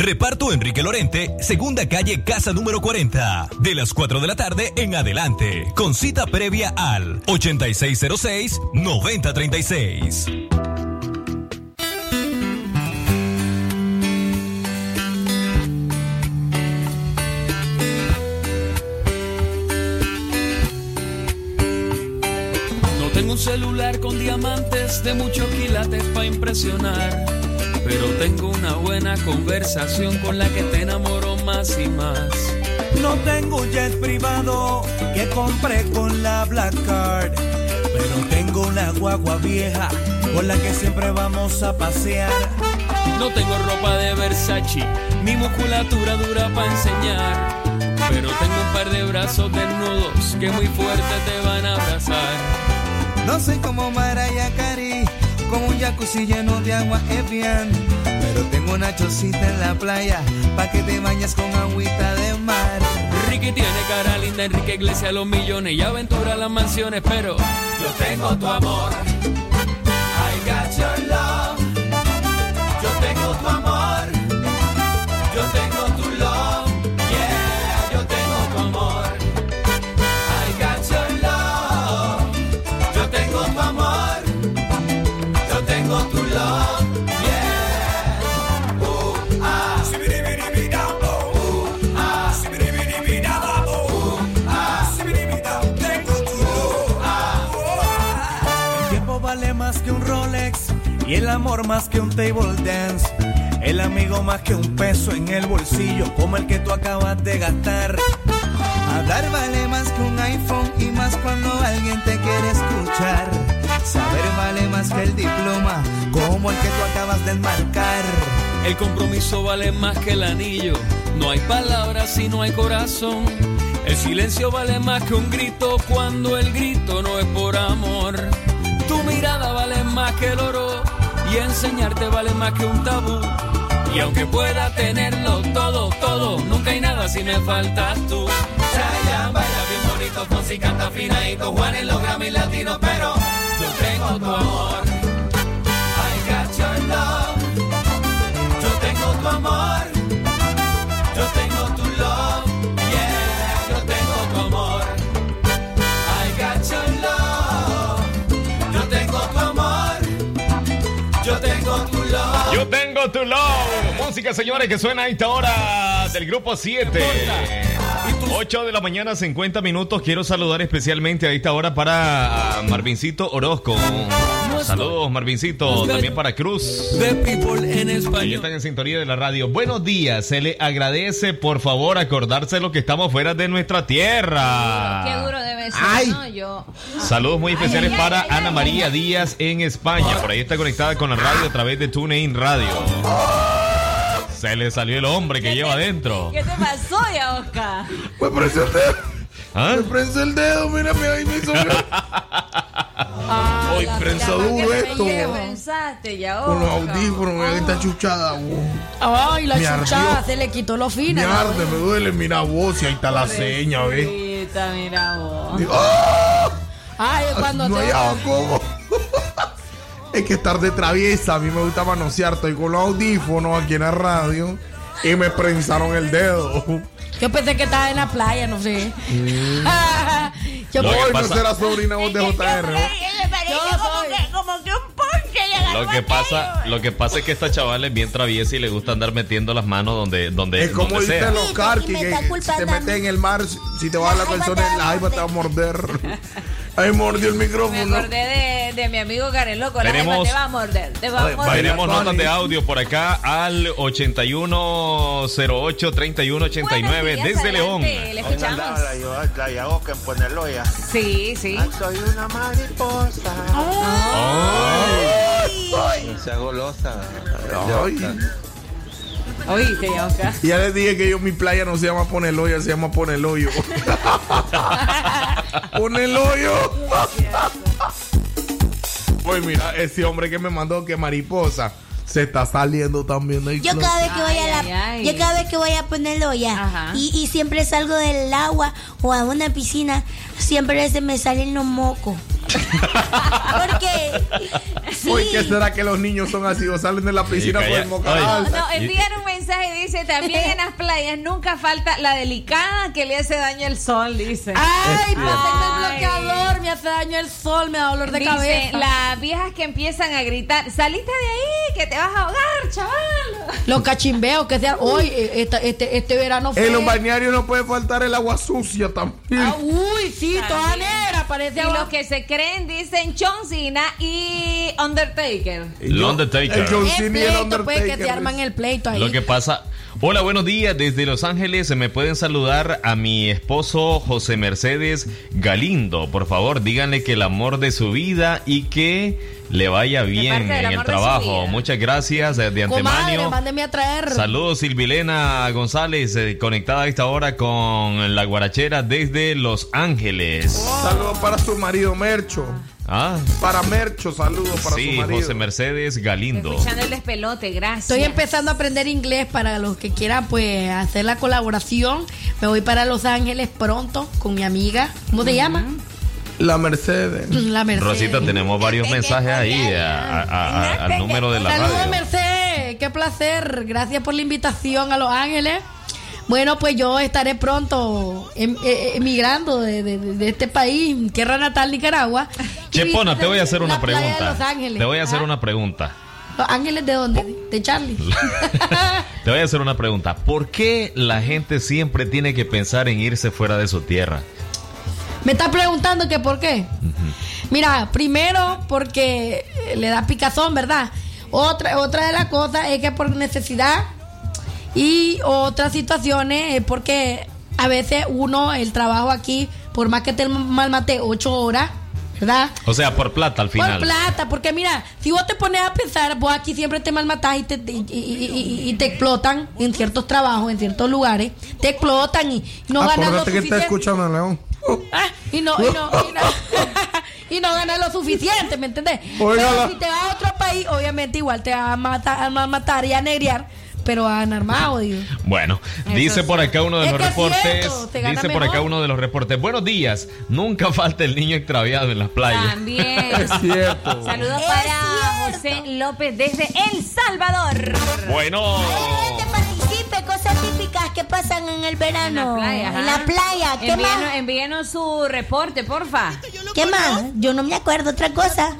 Reparto Enrique Lorente, segunda calle, casa número 40. De las 4 de la tarde en adelante. Con cita previa al 8606-9036. No tengo un celular con diamantes de muchos quilates para impresionar. Pero tengo una buena conversación con la que te enamoro más y más. No tengo un jet privado que compré con la Black Card. Pero tengo una guagua vieja con la que siempre vamos a pasear. No tengo ropa de Versace, mi musculatura dura para enseñar. Pero tengo un par de brazos desnudos que muy fuerte te van a abrazar. No soy como Mariah Carey, con un jacuzzi lleno de agua Evian. Pero tengo una chocita en la playa, pa' que te bañes con agüita de mar. Ricky tiene cara linda, Enrique Iglesias los millones y aventura las mansiones, pero yo tengo tu amor. Y el amor más que un table dance. El amigo más que un peso en el bolsillo, como el que tú acabas de gastar. Hablar vale más que un iPhone y más cuando alguien te quiere escuchar. Saber vale más que el diploma, como el que tú acabas de enmarcar. El compromiso vale más que el anillo. No hay palabras si no hay corazón. El silencio vale más que un grito cuando el grito no es por amor. Tu mirada vale más que el oro y enseñarte vale más que un tabú. Y aunque pueda tenerlo todo, todo, nunca hay nada si me faltas tú. Chayanne baila bien bonito, Fonsi canta finadito, Juan en los Grammy latinos, pero yo tengo tu amor. I got your love. Yo tengo tu amor. Tengo tu love. Música, señores, que suena a esta hora del grupo 7. 8 de la mañana, 50 minutos. Quiero saludar especialmente a esta hora para Marvincito Orozco. Saludos, Marvincito. También para Cruz. The people en Ahí están en sintonía de la radio. Buenos días. Se le agradece, por favor, acordarse lo que estamos fuera de nuestra tierra. Qué duro debe ser, Ay. ¿no? Yo. Saludos muy especiales ay, para ay, ay, Ana ay. María Díaz en España. Por ahí está conectada con la radio a través de TuneIn Radio. Se le salió el hombre que lleva adentro. ¿Qué te pasó ya, Oscar? Me prensa el dedo. ¿Ah? Me prensa el dedo, mira, mira, ahí me hizo. Hoy prensa duro esto. ¿Qué pensaste ya, Con los audífonos, mira que está chuchada. wow. Ay, la Me chuchada ardió. se le quitó lo fino. Me arde, me duele, mira vos, y ahí está la seña, ¿ves? Mira vos. ¡ah! Ay, cuando No te. cómo. Es que estar de traviesa, a mí me gusta manosear, estoy con los audífonos aquí en la radio y me prensaron el dedo. Yo pensé que estaba en la playa, no sé. [laughs] Yo Hoy no será sobrina vos de JR. Lo que pasa, lo que pasa es que esta chavala es bien traviesa y le gusta andar metiendo las manos donde, donde, Es como donde dicen sea. los carquis, que si te metes en el mar, si- te vas a la persona, la jaiba te va a morder. [laughs] Ahí mordió el Me micrófono. acordé de, de mi amigo Loco. La Tenemos- te va a morder. Te va a Ay, morder. Tenemos notas de audio por acá al 8108-3189 Buenos días, desde León. Le escuchamos. La, la Yaoca en Poneloya. Sí, sí. Soy una mariposa. No sea golosa. Ay. Oíste, ya, Oscar. Ya les dije que yo mi playa no se llama Poneloya, se llama Poneloyo. [laughs] Poneloyo. Oye, mira, ese hombre que me mandó que mariposa se está saliendo también del Yo cada vez que voy a la, Ay, ay. yo cada vez que voy a ponerlo ya y, y siempre salgo del agua o a una piscina, siempre se me salen los mocos. [laughs] Porque sí, Oye, ¿qué será que los niños son así o salen de la piscina Sí, por el mocaral? No, envían un mensaje y dice, también en las playas nunca falta la delicada que le hace daño el sol, dice. Ay, pónganme el Ay. bloqueador, me hace daño el sol, me da dolor de Dice, cabeza. las viejas que empiezan a gritar, saliste de ahí, que te vas a ahogar, chaval. Los cachimbeos que sean. Hoy, esta- este, este verano fue. En los balnearios no puede faltar el agua sucia también. Ah, uy, sí, toda negra, parece Y los que se creen dicen John Cena y Undertaker. El Undertaker. El John Cena y el pleito, pues, que Undertaker. se arman el pleito ahí. Lo que pasa. Hola, buenos días. Desde Los Ángeles me pueden saludar a mi esposo José Mercedes Galindo. Por favor, díganle que el amor de su vida y que le vaya bien en el de trabajo. Muchas gracias eh, de Comadre, antemano. mándeme a traer. Saludos Silvilena González, eh, conectada a esta hora con la guarachera desde Los Ángeles. Saludos para su marido Mercho. Ah, Para Mercho, saludos para su sí, marido. José Mercedes Galindo. Escuchando el despelote, gracias. Estoy empezando a aprender inglés para los que quieran pues hacer la colaboración. Me voy para Los Ángeles pronto con mi amiga. ¿Cómo se llama? La Mercedes. La Mercedes. Rosita, tenemos varios mensajes ahí a- a- a- al número de la Saludos, radio. Mercedes. Qué placer. Gracias por la invitación a Los Ángeles. Bueno, pues yo estaré pronto em- eh, emigrando de, de- de este país, tierra natal, Nicaragua. Chepona, te voy a hacer una pregunta. Los Ángeles. Te voy a hacer ¿Ah? una pregunta. ¿Los Ángeles de dónde? De Charlie. [laughs] Te voy a hacer una pregunta. ¿Por qué la gente siempre tiene que pensar en irse fuera de su tierra? Me está preguntando que por qué. Mira, primero porque le da picazón, ¿verdad? Otra, otra de las cosas es que por necesidad y otras situaciones es porque a veces uno, el trabajo aquí, por más que te malmate ocho horas, ¿verdad? O sea, por plata al Por final. plata, porque mira, si vos te pones a pensar, vos aquí siempre te malmatás y te, y, y- y- y te explotan en ciertos trabajos, en ciertos lugares, te explotan y no ganas lo Acuérdate que está suficiente. escuchando León. Ah, y no, y no, y no, [laughs] y no ganas lo suficiente, ¿me entendés? Pero si te vas a otro país, obviamente igual te vas a matar, a matar y a negrear, pero a ganar más, odio. Bueno, dice sí. por acá uno de Es los reportes. cierto, se gana dice por acá uno de los reportes. Buenos días. Nunca [laughs] falta el niño extraviado en las playas. También. [laughs] Es cierto. Saludos para José López desde El Salvador. Bueno. Cosas que pasan en el verano. En la playa. ¿Qué envíenos, más? envíenos su reporte, porfa. ¿Qué más? Yo no me acuerdo otra cosa.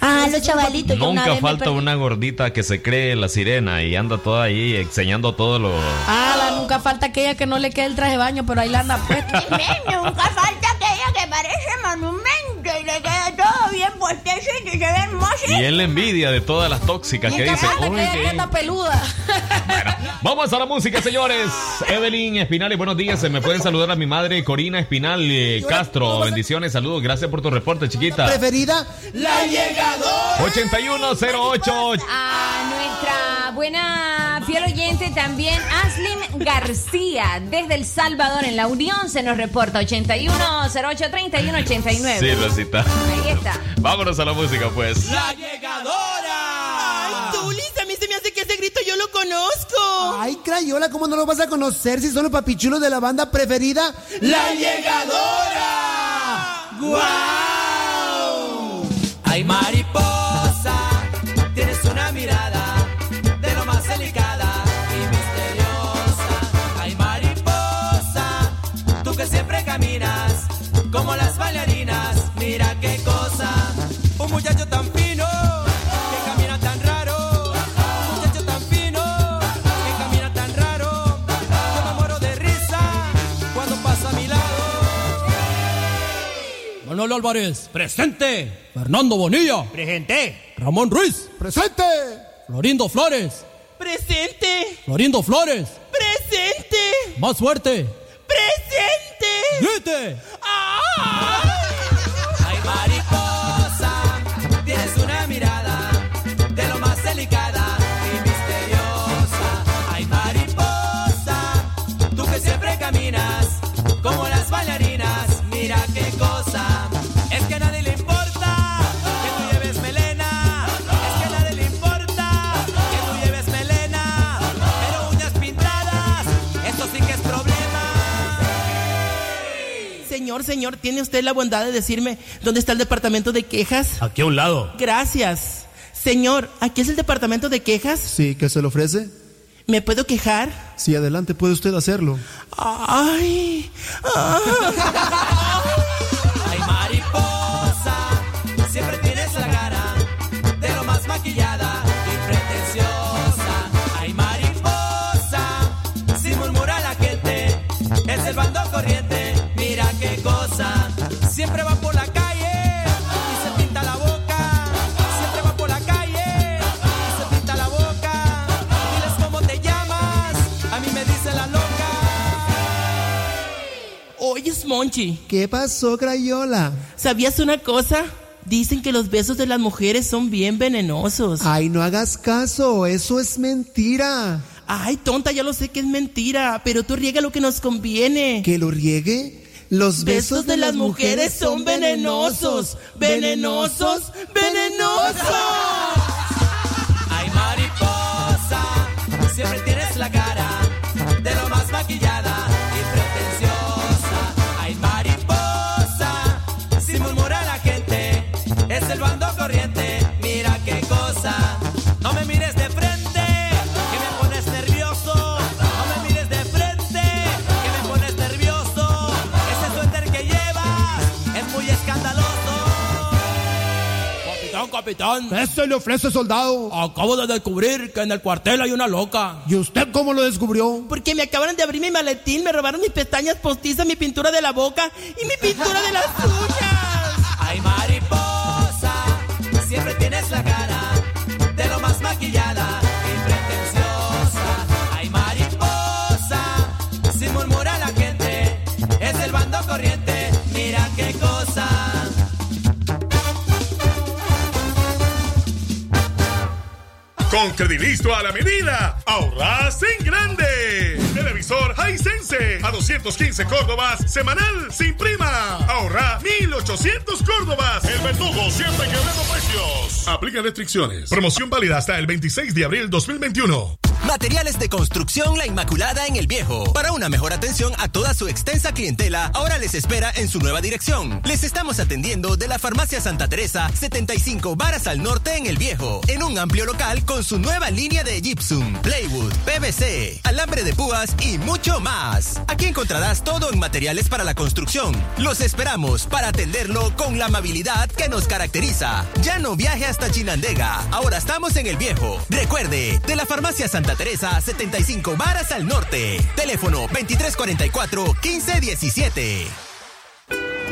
Ah, los chavalitos. Nunca falta una gordita que se cree la sirena y anda toda ahí enseñando todo lo. Ah, la, nunca falta aquella que no le quede el traje de baño, pero ahí la anda puesta. [laughs] Nunca falta aquella que parece monumento y le queda bien puestecito y se ve hermoso. Y es la envidia de todas las tóxicas que dicen. Falta "Uy, aquella qué que peluda. [laughs] Vamos a la música, señores. Evelyn Espinal, y buenos días. Se me pueden saludar a mi madre Corina Espinal eh, Castro. Bendiciones, saludos. Gracias por tu reporte, chiquita. Preferida, la llegadora. 8108. A nuestra buena fiel oyente también, Aslin García, desde El Salvador, en La Unión, se nos reporta 81083189. Sí, Rosita. Ahí está. Vámonos a la música, pues. La llegadora. Ay, Tulis, a mí se me hace que ese grito yo lo conozco. Ay, Crayola, ¿cómo no lo vas a conocer si son los papichulos de la banda preferida? La llegadora. ¡Guau! Ay, mariposa, tienes una mirada Manolo Álvarez, presente. Fernando Bonilla, presente. Ramón Ruiz, presente. Florindo Flores, Presente, Florindo Flores, presente, más fuerte. presente. ¡Grite! Señor, señor, ¿tiene usted la bondad de decirme dónde está el departamento de quejas? Aquí a un lado. Gracias. Señor, ¿aquí es el departamento de quejas? Sí, ¿qué se le ofrece? ¿Me puedo quejar? Sí, adelante, puede usted hacerlo. Ay. Ay, Monchi. ¿Qué pasó, Crayola? ¿Sabías una cosa? Dicen que los besos de las mujeres son bien venenosos. Ay, no hagas caso, eso es mentira. Ay, tonta, ya lo sé que es mentira, pero tú riega lo que nos conviene. ¿Que lo riegue? Los besos de las mujeres son venenosos, venenosos, venenosos. Ay, mariposa, siempre Capitán, capitán. ¿Qué se le ofrece, soldado? Acabo de descubrir que en el cuartel hay una loca. ¿Y usted cómo lo descubrió? Porque me acabaron de abrir mi maletín, me robaron mis pestañas postizas, mi pintura de la boca y mi pintura de las uñas. Ay, mariposa, siempre tienes la Con Credilisto a la medida, ahorras en grande. Televisor a 215 Córdobas semanal sin prima. Ahorra 1800 Córdobas. El verdugo siempre quebrando precios. Aplica restricciones. Promoción válida hasta el 26 de abril 2021. Materiales de construcción La Inmaculada en el Viejo. Para una mejor atención a toda su extensa clientela, ahora les espera en su nueva dirección. Les estamos atendiendo de la Farmacia Santa Teresa, 75 varas al norte en el Viejo, en un amplio local con su nueva línea de gypsum, plywood, PVC, alambre de púas y mucho más. Aquí encontrarás todo en materiales para la construcción. Los esperamos para atenderlo con la amabilidad que nos caracteriza. Ya no viaje hasta Chinandega, ahora estamos en el Viejo. Recuerde, de la Farmacia Santa Teresa, 75 varas al norte. Teléfono 2344-1517.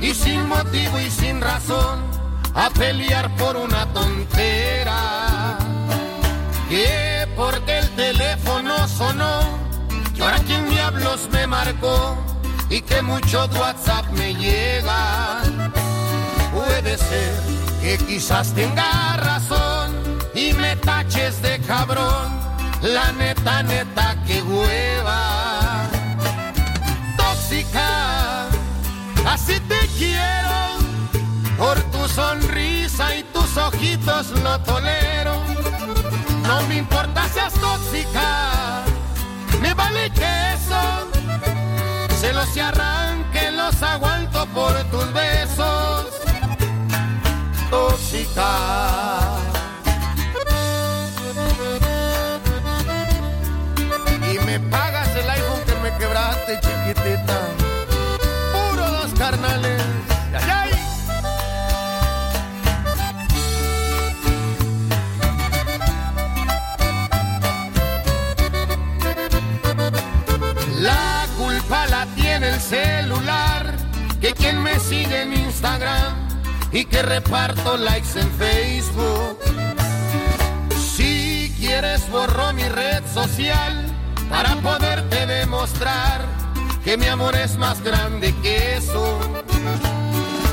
Y sin motivo y sin razón a pelear por una tontera. Que porque el teléfono sonó, que ahora quien diablos me marcó y que mucho WhatsApp me llega. Puede ser que quizás tenga razón y me taches de cabrón. La neta, neta, que hueva. Tóxica, así te quiero. Por tu sonrisa y tus ojitos lo tolero. No me importa seas tóxica, me vale que eso. Se los arranque, los aguanto por tus besos. Tóxica. Y me pagas el iPhone que me quebraste, chiquitita. Puro dos carnales. Sigue en Instagram y que reparto likes en Facebook. Si quieres borro mi red social para poderte demostrar que mi amor es más grande que eso.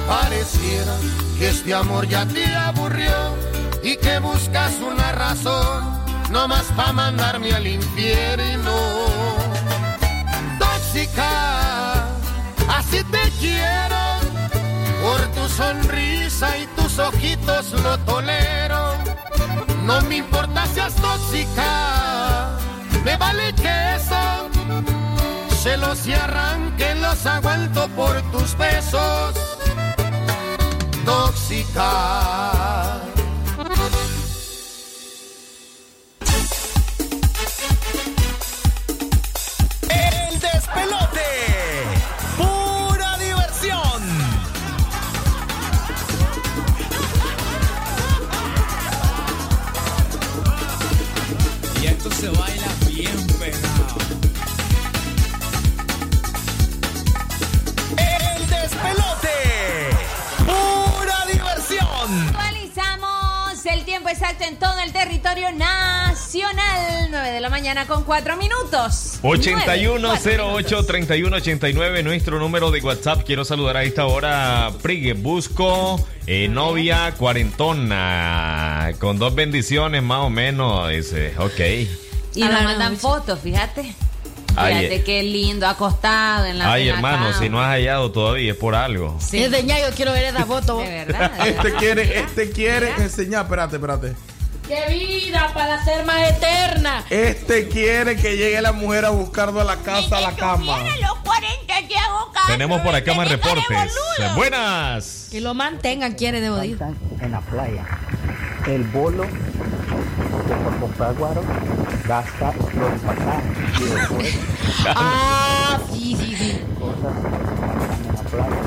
Pareciera que este amor ya te aburrió y que buscas una razón nomás para mandarme al infierno tóxica, así te quiero. Por tu sonrisa y tus ojitos lo tolero. No me importa seas tóxica, me vale que eso. Celos y arranque los aguanto por tus besos. Tóxica. Se baila bien pegado. El despelote. Pura diversión. Actualizamos el tiempo exacto en todo el territorio nacional. 9 de la mañana con 4 minutos. 8108-3189, nuestro número de WhatsApp. Quiero saludar a esta hora, Prigue. Busco eh, novia cuarentona, con dos bendiciones más o menos. Dice, ok. Y nos mandan fotos, fíjate. Ay, Fíjate eh. qué lindo, acostado en la Ay, hermano, cama. si no has hallado todavía es por algo. Sí. Es de ña, yo quiero ver esa [laughs] foto. De verdad. Este quiere, este quiere enseñar, espérate, espérate. ¡Qué vida para ser más eterna! Este quiere que llegue la mujer a buscarlo a la casa, a la cama. los 40 que hago cada Tenemos por acá más reportes. Buenas. Que lo mantengan, quiere de oír. en la playa. El bolo que por comprar guaro gasta los pasajes y después Ah, sí, sí, sí. cosas en la playa.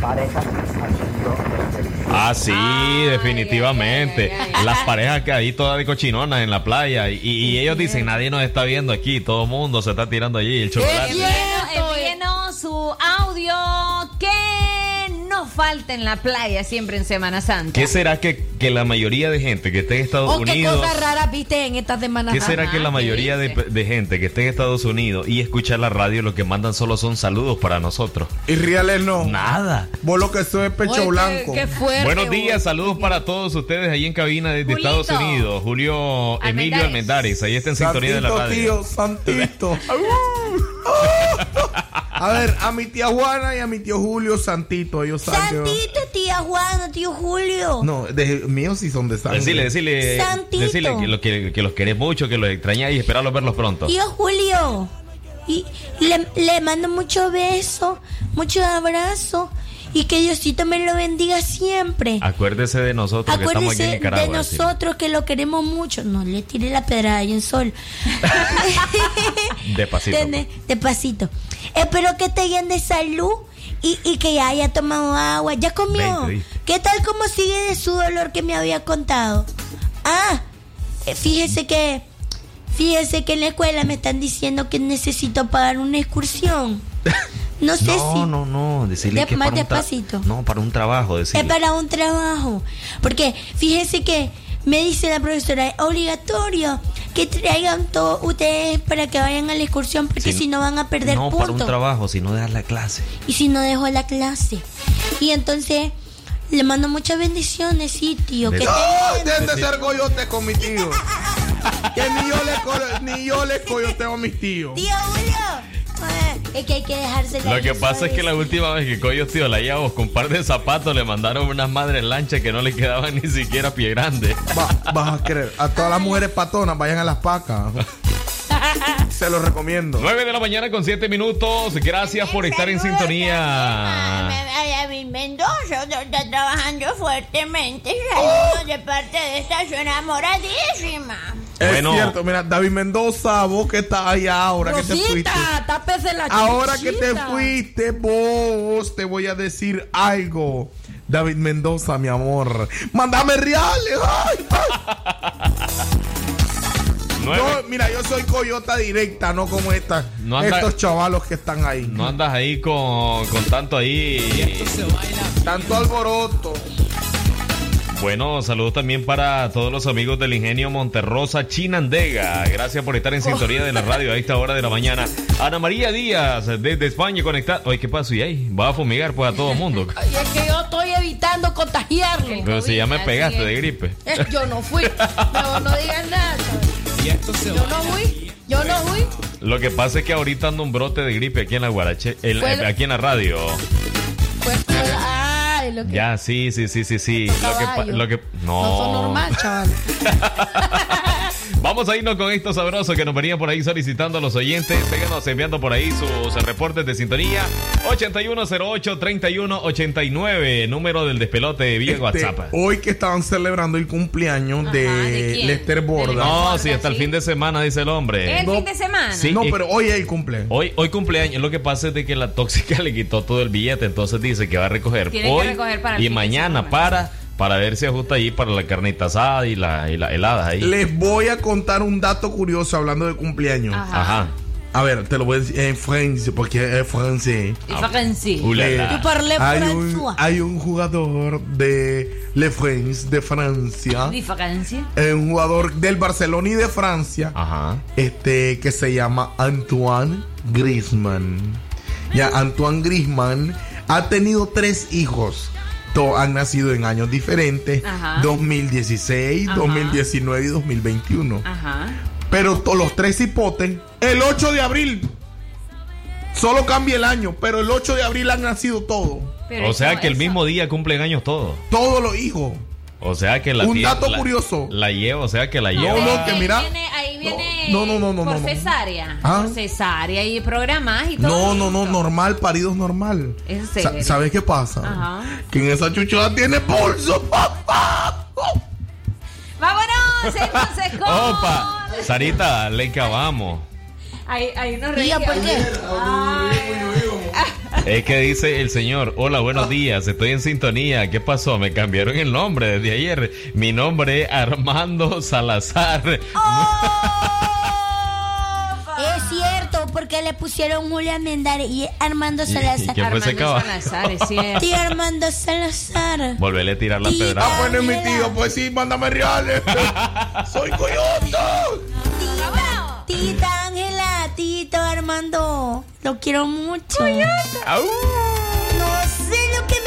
Parejas haciendo. Ah, sí, definitivamente. Las parejas que ahí todas de cochinonas en la playa. Y, y ellos dicen, nadie nos está viendo aquí. Todo el mundo se está tirando allí el chocolate. Envíenos su audio que no falta en la playa siempre en Semana Santa. ¿Qué será que, que la mayoría de gente que esté en Estados O Oh, qué Unidos... cosas raras viste en esta semana. ¿Qué será que la mayoría de, de gente que esté en Estados Unidos y escucha la radio lo que mandan solo son saludos para nosotros? Y reales no. Nada. Vos lo que sos es pecho Oye, blanco. qué fuerte, Buenos vos. días, saludos para todos ustedes ahí en cabina desde Julito. Estados Unidos. Julio Emilio Almendares, ahí está en sintonía de la Santito, radio. tío, santito. [laughs] [laughs] a ver, a mi tía Juana y a mi tío Julio, santito. Ellos saben que- Santito, tía Juana, tío Julio. No, de míos sí son de sangre. Decirle, decirle, Santito. decirle que, lo, que, que los querés mucho, que los extrañáis y esperarlos verlos pronto. Tío Julio. Y le, le mando muchos besos, muchos abrazos. Y que Diosito me lo bendiga siempre. Acuérdese de nosotros que estamos aquí en Acuérdese Nicaragua. de nosotros que lo queremos mucho. No le tire la pedra ahí en sol. [laughs] Despacito. Tene- Despacito. Espero que esté bien de salud y, y que ya haya tomado agua. ¿Ya comió? ¿Qué tal cómo sigue de su dolor que me había contado? Ah, eh, fíjese que fíjese que en la escuela me están diciendo que necesito pagar una excursión. [laughs] No sé si No, no, no, decirle De- que más para un tra- despacito. No, para un trabajo, es decirle. para un trabajo. Porque fíjese que me dice la profesora, es obligatorio que traigan todos ustedes para que vayan a la excursión porque si no van a perder no, para un puntos. trabajo, sino dejar la clase. Y si no dejo la clase. Y entonces le mando muchas bendiciones, sí, tío. Que ¡Ay, te- dejen de ser coyote con mi tío. que ni yo le, co- ni yo le coyoteo a mis tíos. Tío Julio. Es que hay que dejarse la Lo que pasa es que la última vez que Coyo tío la llevamos con un par de zapatos le mandaron unas madres lanchas que no le quedaban ni siquiera pie grande. Va- vas a creer. A todas las mujeres patonas, vayan a las pacas. [laughs] Se los recomiendo. 9 de la mañana con 7 minutos. Gracias por estar en sintonía. David Mendoza está trabajando fuertemente. Saludos de parte de esta su enamoradísima. Es Bueno. cierto, mira, David Mendoza, vos que estás allá ahora que te fuiste. Rosita, la Ahora que te fuiste, vos te voy a decir algo. David Mendoza, mi amor. Mándame reales. Ay, [laughs] mira, yo soy coyota directa, no como esta, No anda- estos chavalos que están ahí. No andas ahí con, con tanto ahí. Tanto alboroto. Bueno, saludos también para todos los amigos del Ingenio Monterrosa Chinandega. Gracias por estar en sintonía de la radio a esta hora de la mañana. Ana María Díaz, desde España conectada. Oye, ¿qué pasó? ¿Y ahí? Va a fumigar pues a todo el [laughs] mundo. Ay, es que yo estoy evitando contagiarlo. Pero si ya me pegaste de gripe. Eh, yo no fui. [laughs] No, no digan nada. Yo no fui. Yo no fui. Lo que pasa es que ahorita anda un brote de gripe aquí en la Guarache, el- Fue lo- aquí en la radio. Fue- fue- ay, lo que Ya, sí, sí, sí, sí, sí. Lo que, lo que no. no son normal, chaval. [laughs] Vamos a irnos con esto sabroso que nos venían por ahí solicitando a los oyentes. Síganos enviando por ahí sus reportes de sintonía. 8108-3189, número del despelote vía Este, WhatsApp. hoy que estaban celebrando el cumpleaños de, ¿de? Lester Borda. No, sí, hasta el fin de semana, dice el hombre. ¿El fin de semana? Sí, no, pero hoy es el cumple. Hoy, hoy cumpleaños, lo que pasa es de que la tóxica [laughs] le quitó todo el billete, entonces dice que va a recoger Tiene que hoy recoger para y de mañana para para ver si ajusta ahí para la carnita asada y la, y la helada ahí. Les voy a contar un dato curioso hablando de cumpleaños. Ajá. A ver, te lo voy a decir en francés porque es francés. Y francés. Eh, Tu parles hay, un, hay un jugador de Le France de Francia. Diferencia. eh, un jugador del Barcelona y de Francia. Este que se llama Antoine Griezmann. Ya, Antoine Griezmann ha tenido tres hijos. Todos han nacido en años diferentes. Ajá. 2016, Ajá. 2019 y 2021. Ajá. Pero to- los tres hipotes, el 8 de abril. Solo cambia el año, pero el 8 de abril han nacido todos. Pero o sea eso- que el mismo día cumplen años todos. Todos los hijos. O sea que la Un dato la- curioso. La lleva, o sea que la No, lleva. no, que mira. Viene- ahí viene No, no, no, no, por no, no. cesárea. Ah. Por cesárea y programas y todo. No, no, no, normal, paridos normal. ¿En serio? ¿Sabes qué pasa? Ajá. Que en esa chuchada tiene pulso. Vámonos, entonces, ¿cómo? [laughs] Opa, Sarita, le vamos. Ahí, ahí nos ¿Y yo reíamos. por qué? Es que dice el señor, hola, buenos días, estoy en sintonía. ¿Qué pasó? Me cambiaron el nombre desde ayer. Mi nombre es Armando Salazar. [laughs] Es cierto, porque le pusieron Julia Mendare y Armando ¿Y- y Salazar. ese Armando? Salazar, es cierto. Tío Armando Salazar. Volverle a tirar la pedra. Ah, bueno, es mi tío. Pues sí, mándame reales. [laughs] Soy coyote. Tita Tito Armando. Lo quiero mucho. No sé lo que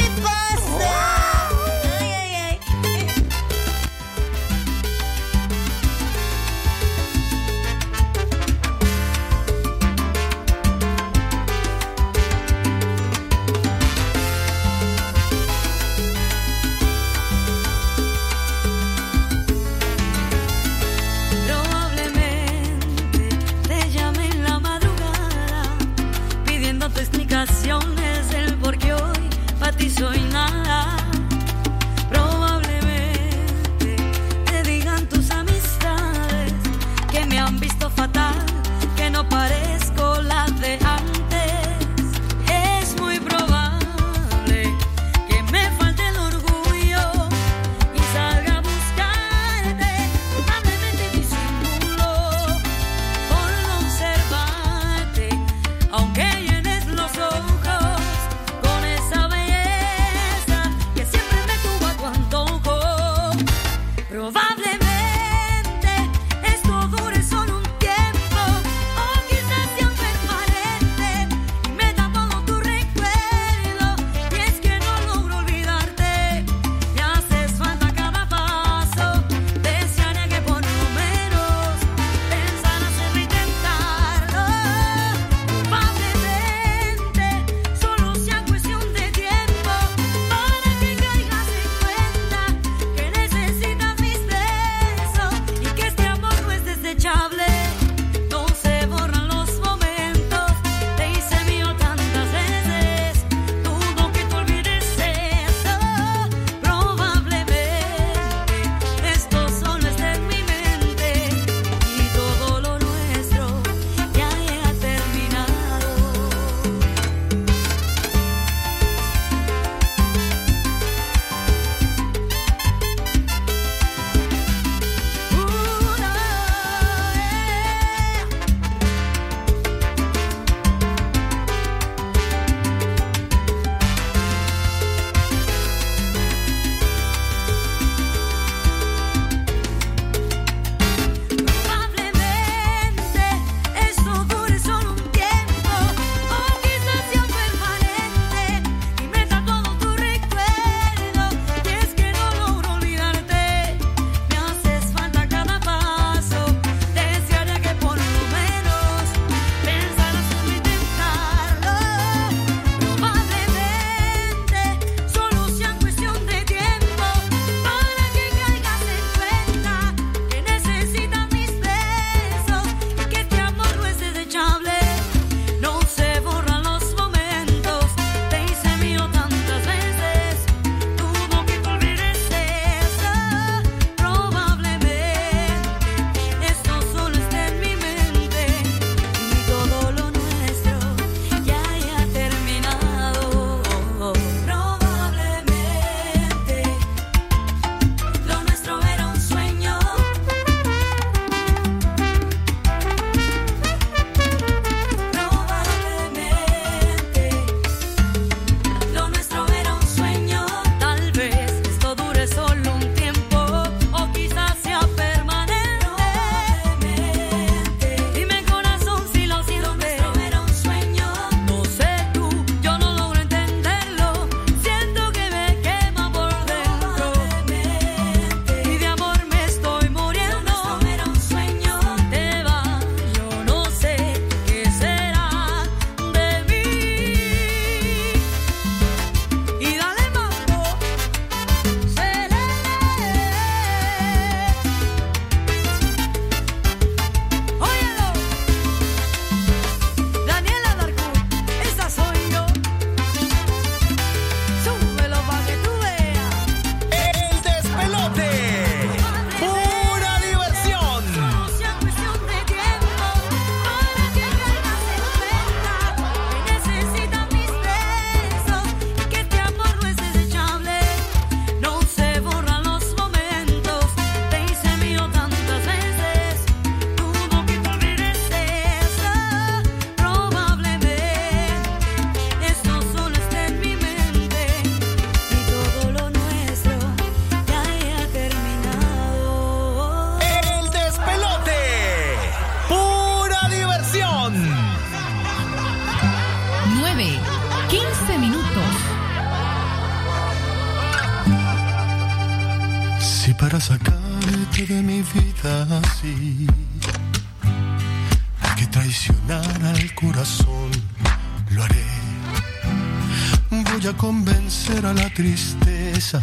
tristeza,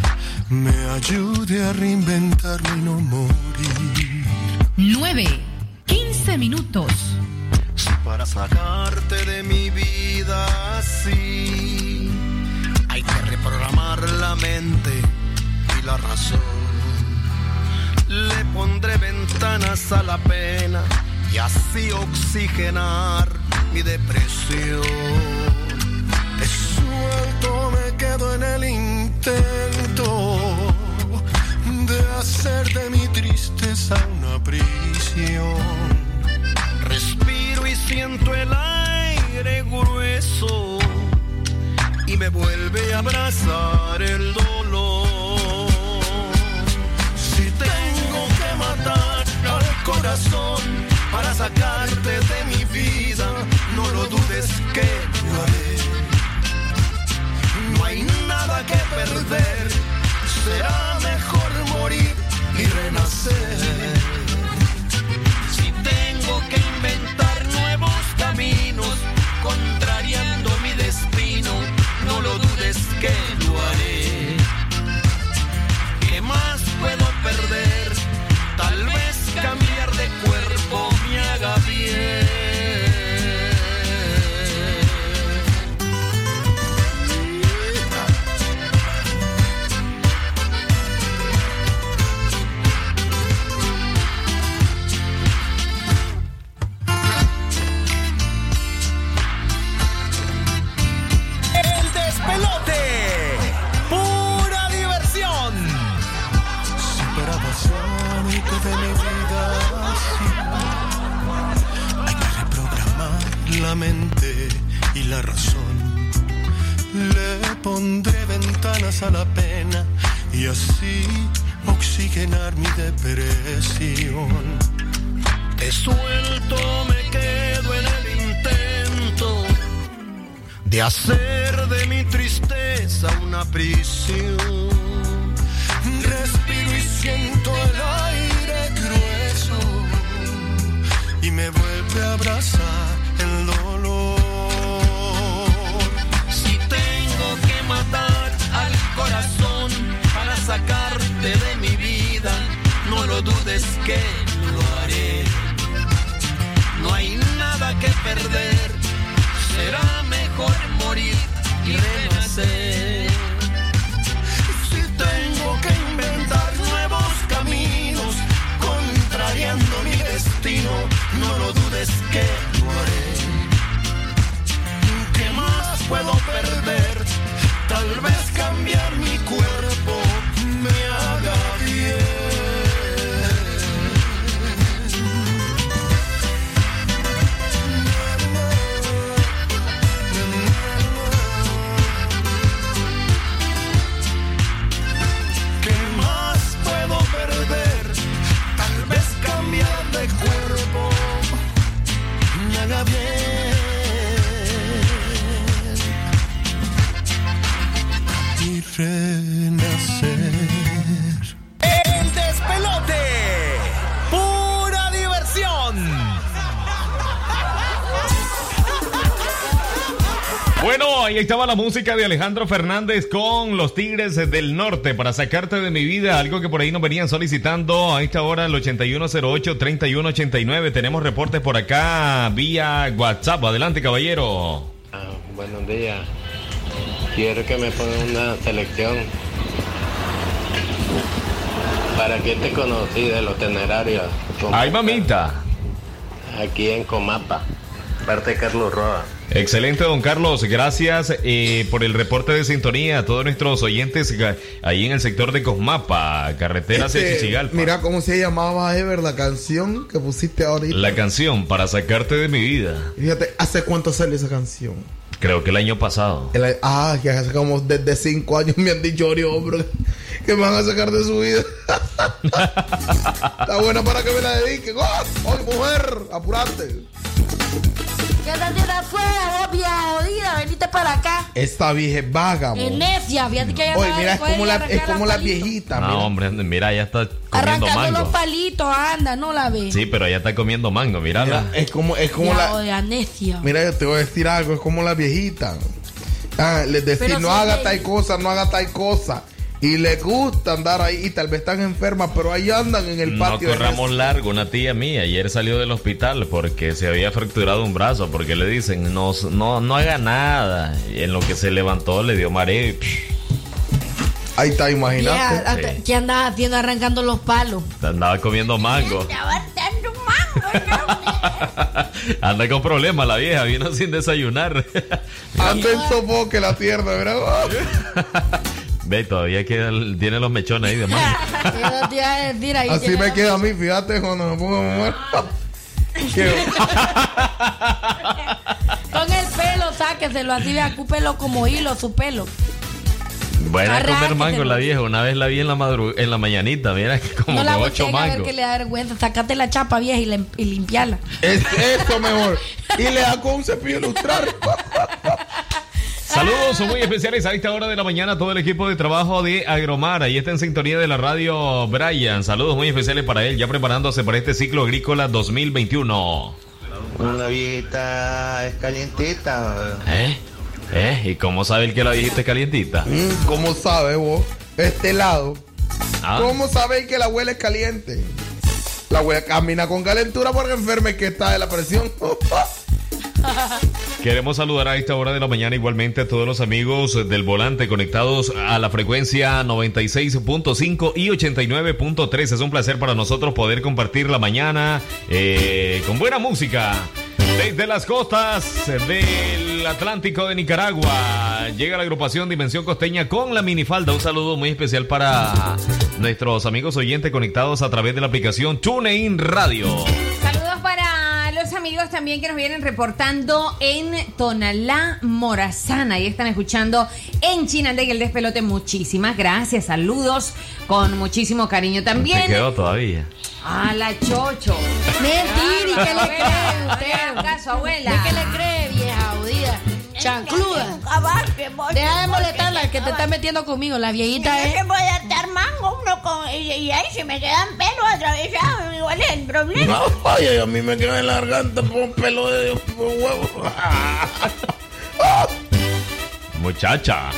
me ayude a reinventarme y no morir. 9. 15 minutos. Para sacarte de mi vida así, hay que reprogramar la mente y la razón. Le pondré ventanas a la pena y así oxigenar mi depresión. Respiro y siento el aire grueso y me vuelve a abrazar el dolor. Si tengo que matar al corazón para sacarte de mi vida, no lo dudes que lo haré. No hay nada que perder, será mejor morir y renacer. Ahí estaba la música de Alejandro Fernández con los Tigres del Norte para sacarte de mi vida, algo que por ahí nos venían solicitando a esta hora el 8108-3189. Tenemos reportes por acá vía WhatsApp. Adelante, caballero. Ah, buenos días. Quiero que me pongan una selección. ¿Para qué te conocí de los tenerarios? Ay, mamita. Aquí en Comapa. Parte de Carlos Roa. Excelente, don Carlos. Gracias eh, por el reporte de sintonía a todos nuestros oyentes ahí en el sector de Cosmapa, carretera Este, Chichigalpa. mira cómo se llamaba Ever la canción que pusiste ahorita. La canción para sacarte de mi vida. Fíjate, ¿hace cuánto salió esa canción? Creo que el año pasado. El- ah, que hace como desde cinco años me han dicho, Ori, hombre, que me van a sacar de su vida. [laughs] Está buena para que me la dediquen. ¡Oh! ¡Ay, mujer! ¡Apurate! ¿Qué estás haciendo afuera, vos, vieja jodida? Venite para acá. Esta vieja es vaga, mo. Es necia, fíjate que ella Oye, mira, es como la, es como la viejita. No, mira. hombre, mira, ya está comiendo Arrancando mango. los palitos, anda, no la ves. Sí, pero ya está comiendo mango, mírala. Mira, es como, es como Ya, la. odia, necia. Mira, yo te voy a decir algo, es como la viejita. Ah, les decís, no si haga ella- tal cosa, no haga tal cosa. Y les gusta andar ahí, y tal vez están enfermas, pero ahí andan en el No patio. de corramos largo, una tía mía ayer salió del hospital porque se había fracturado un brazo, porque le dicen, no, no, no haga nada. Y en lo que se levantó le dio mareo y psh, Ahí está, imagínate. Sí. ¿Qué andas haciendo arrancando los palos? andaba comiendo mango. Estaba dando mango. [laughs] Anda con problemas la vieja, vino sin desayunar. Anda en sofoque la tierra, ¿verdad? [laughs] Ve, todavía queda, tiene los mechones ahí de [laughs] ahí. Así me queda a mí, fíjate, cuando me pongo a mover. Que- Con el pelo, sáqueselo así, vea, cúpelo como hilo, su pelo. Buena a comer mango la vieja. Una vez la vi en la madru en la mañanita, mira, [laughs] como no la ocho volteen a ver mangos. que le da vergüenza. Sacate la chapa vieja y, y limpiarla. Es eso mejor. Y le da con un cepillo ilustrar. [laughs] Saludos muy especiales a esta hora de la mañana a todo el equipo de trabajo de Agromar. Ahí está en sintonía de la radio Brian. Saludos muy especiales para él, ya preparándose para este ciclo agrícola 2021. Una viejita es calientita. ¿Eh? ¿Eh? ¿Y cómo sabe el que la viejita es calientita? Mm, ¿Cómo sabe vos? Este lado. Ah. ¿Cómo sabe que la abuela es caliente? La abuela camina con calentura porque enferma es que está de la presión. [laughs] Queremos saludar a esta hora de la mañana igualmente a todos los amigos del volante conectados a la frecuencia 96.5 y 89.3. Es un placer para nosotros poder compartir la mañana eh, con buena música. Desde las costas del Atlántico de Nicaragua llega la agrupación Dimensión Costeña con la minifalda. Un saludo muy especial para nuestros amigos oyentes conectados a través de la aplicación TuneIn Radio. Saludos amigos también que nos vienen reportando en Tonalá, Morazán. Ahí están escuchando en Chinandega el despelote. Muchísimas gracias. Saludos con muchísimo cariño ¿Te también. quedó todavía? A la chocho. Mentira, ¿y qué le cree qué le cree? Chancluda. Deja de molestarla, que te está metiendo conmigo. La viejita Yo es. que voy a dar mango uno con, y, ahí se me quedan pelos atravesados. Igual es el problema. No, vaya, a mí me queda en la garganta por un pelo de huevo. [laughs] Muchacha.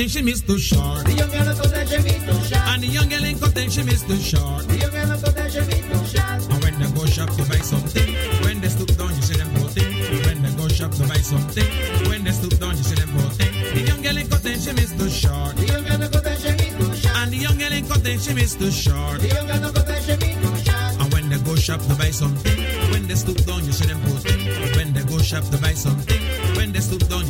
Cotton, she miss too short. The young girl in cotton, she miss too short. And the young girl in cotton, she miss too short. The young girl in cotton, she miss too short. And when they go shop to buy something, when they stoop down, you see them boating. When they go shop to buy something, when they stoop down, you see them boating. The young girl in cotton, she miss too short. The young girl in cotton, she miss too short. And the young girl in cotton, she miss too short. The young girl in cotton, she miss too short. And when they go shop to buy something, when they stoop down, you see them boating. When they go shop to buy something, when they stoop down,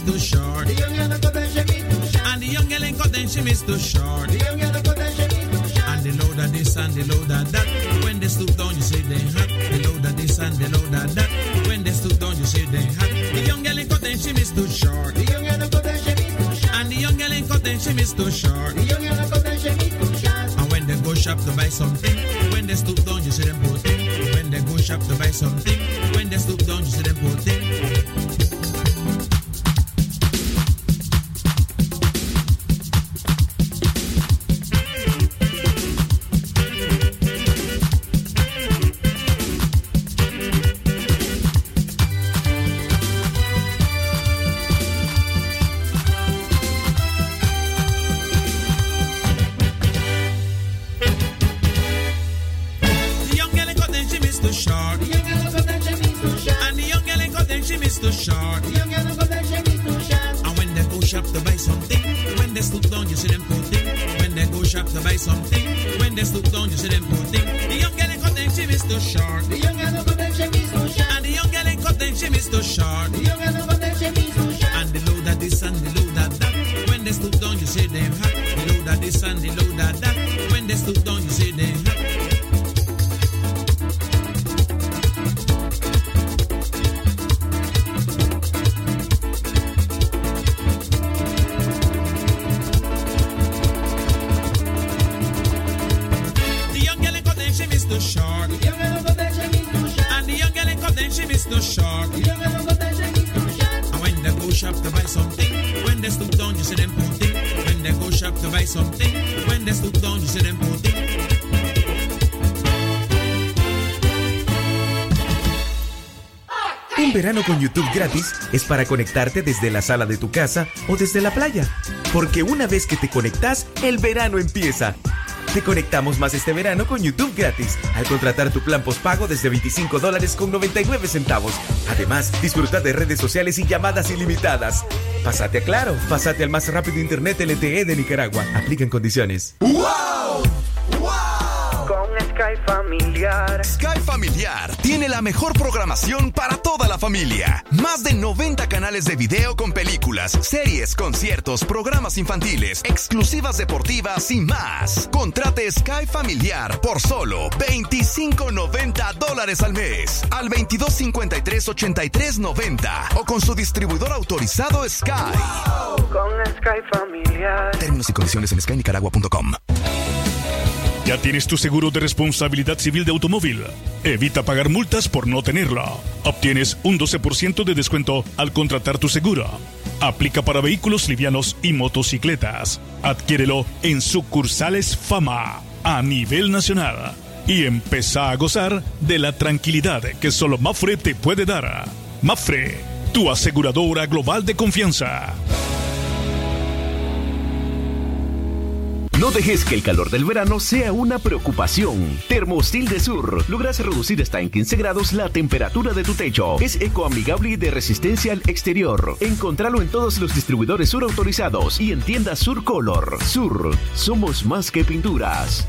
is too short. The young Elenco Denshim is too short. And the young Elenco Denshim is too short. The young Elenco Denshim is too short. And they load at this and they load at that. When they stoop down, you say they hot. They load at this and they load at that. When they stoop down, you say they hot. The young Elenco Denshim is too short. The young Elenco Denshim is too short. And the young Elenco Denshim is too short. The young Elenco Denshim is too short. And when they go shop to buy something. Verano con YouTube gratis es para conectarte desde la sala de tu casa o desde la playa. Porque una vez que te conectas, el verano empieza. Te conectamos más este verano con YouTube gratis al contratar tu plan postpago desde 25 dólares con 99 centavos. Además, disfruta de redes sociales y llamadas ilimitadas. Pásate a Claro, pásate al más rápido internet LTE de Nicaragua. Aplican condiciones. Con Sky Familiar. Sky Familiar tiene la mejor programación para familia. Más de 90 canales de video con películas, series, conciertos, programas infantiles, exclusivas deportivas y más. Contrate Sky Familiar por solo 25.90 dólares al mes al 2253-8390 o con su distribuidor autorizado Sky. Con Sky Familiar. Términos y condiciones en skynicaragua.com. ¿Ya tienes tu seguro de responsabilidad civil de automóvil? Evita pagar multas por no tenerla. Obtienes un 12% de descuento al contratar tu seguro. Aplica para vehículos livianos y motocicletas. Adquiérelo en sucursales Fama a nivel nacional. Y empieza a gozar de la tranquilidad que solo Mafre te puede dar. Mafre, tu aseguradora global de confianza. No dejes que el calor del verano sea una preocupación. Termostil de Sur logras reducir hasta en 15 grados la temperatura de tu techo. Es ecoamigable y de resistencia al exterior. Encontralo en todos los distribuidores Sur autorizados y en tiendas Sur Color. Sur, somos más que pinturas.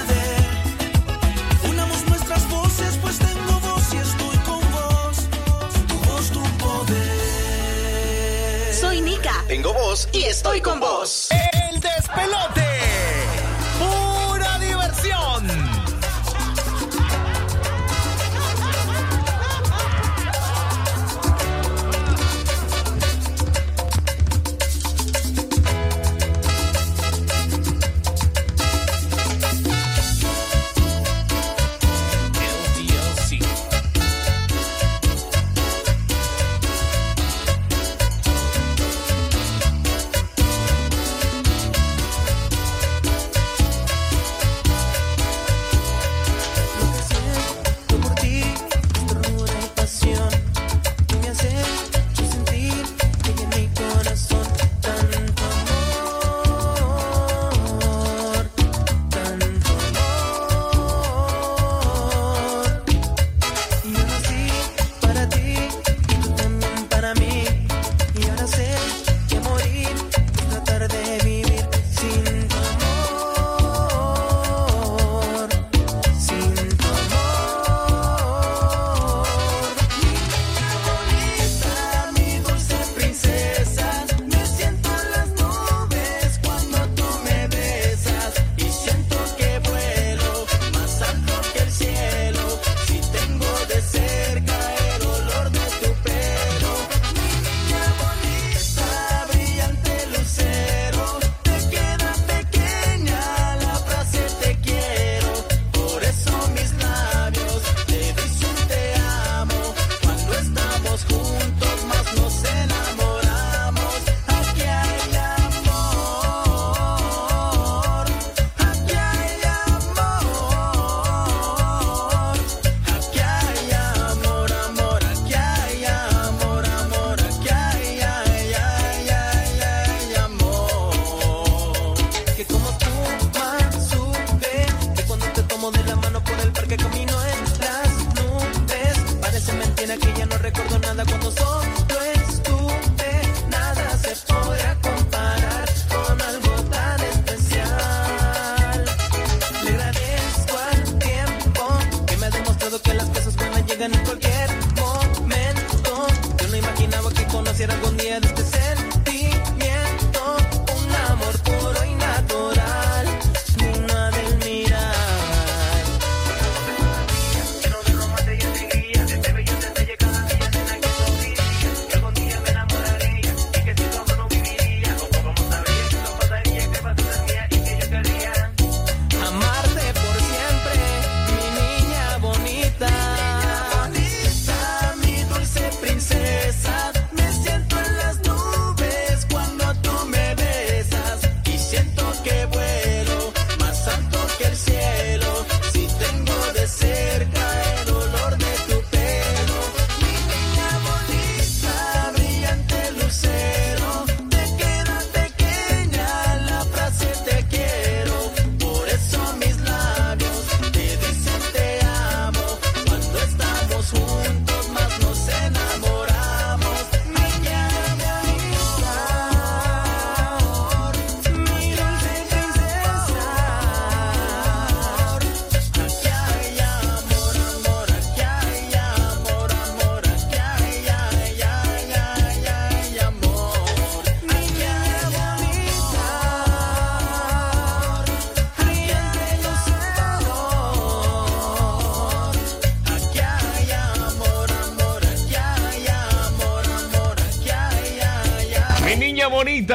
Pues tengo voz y estoy con vos. Tu voz, tu poder. Soy Nika. Tengo voz y estoy con vos. El despelote.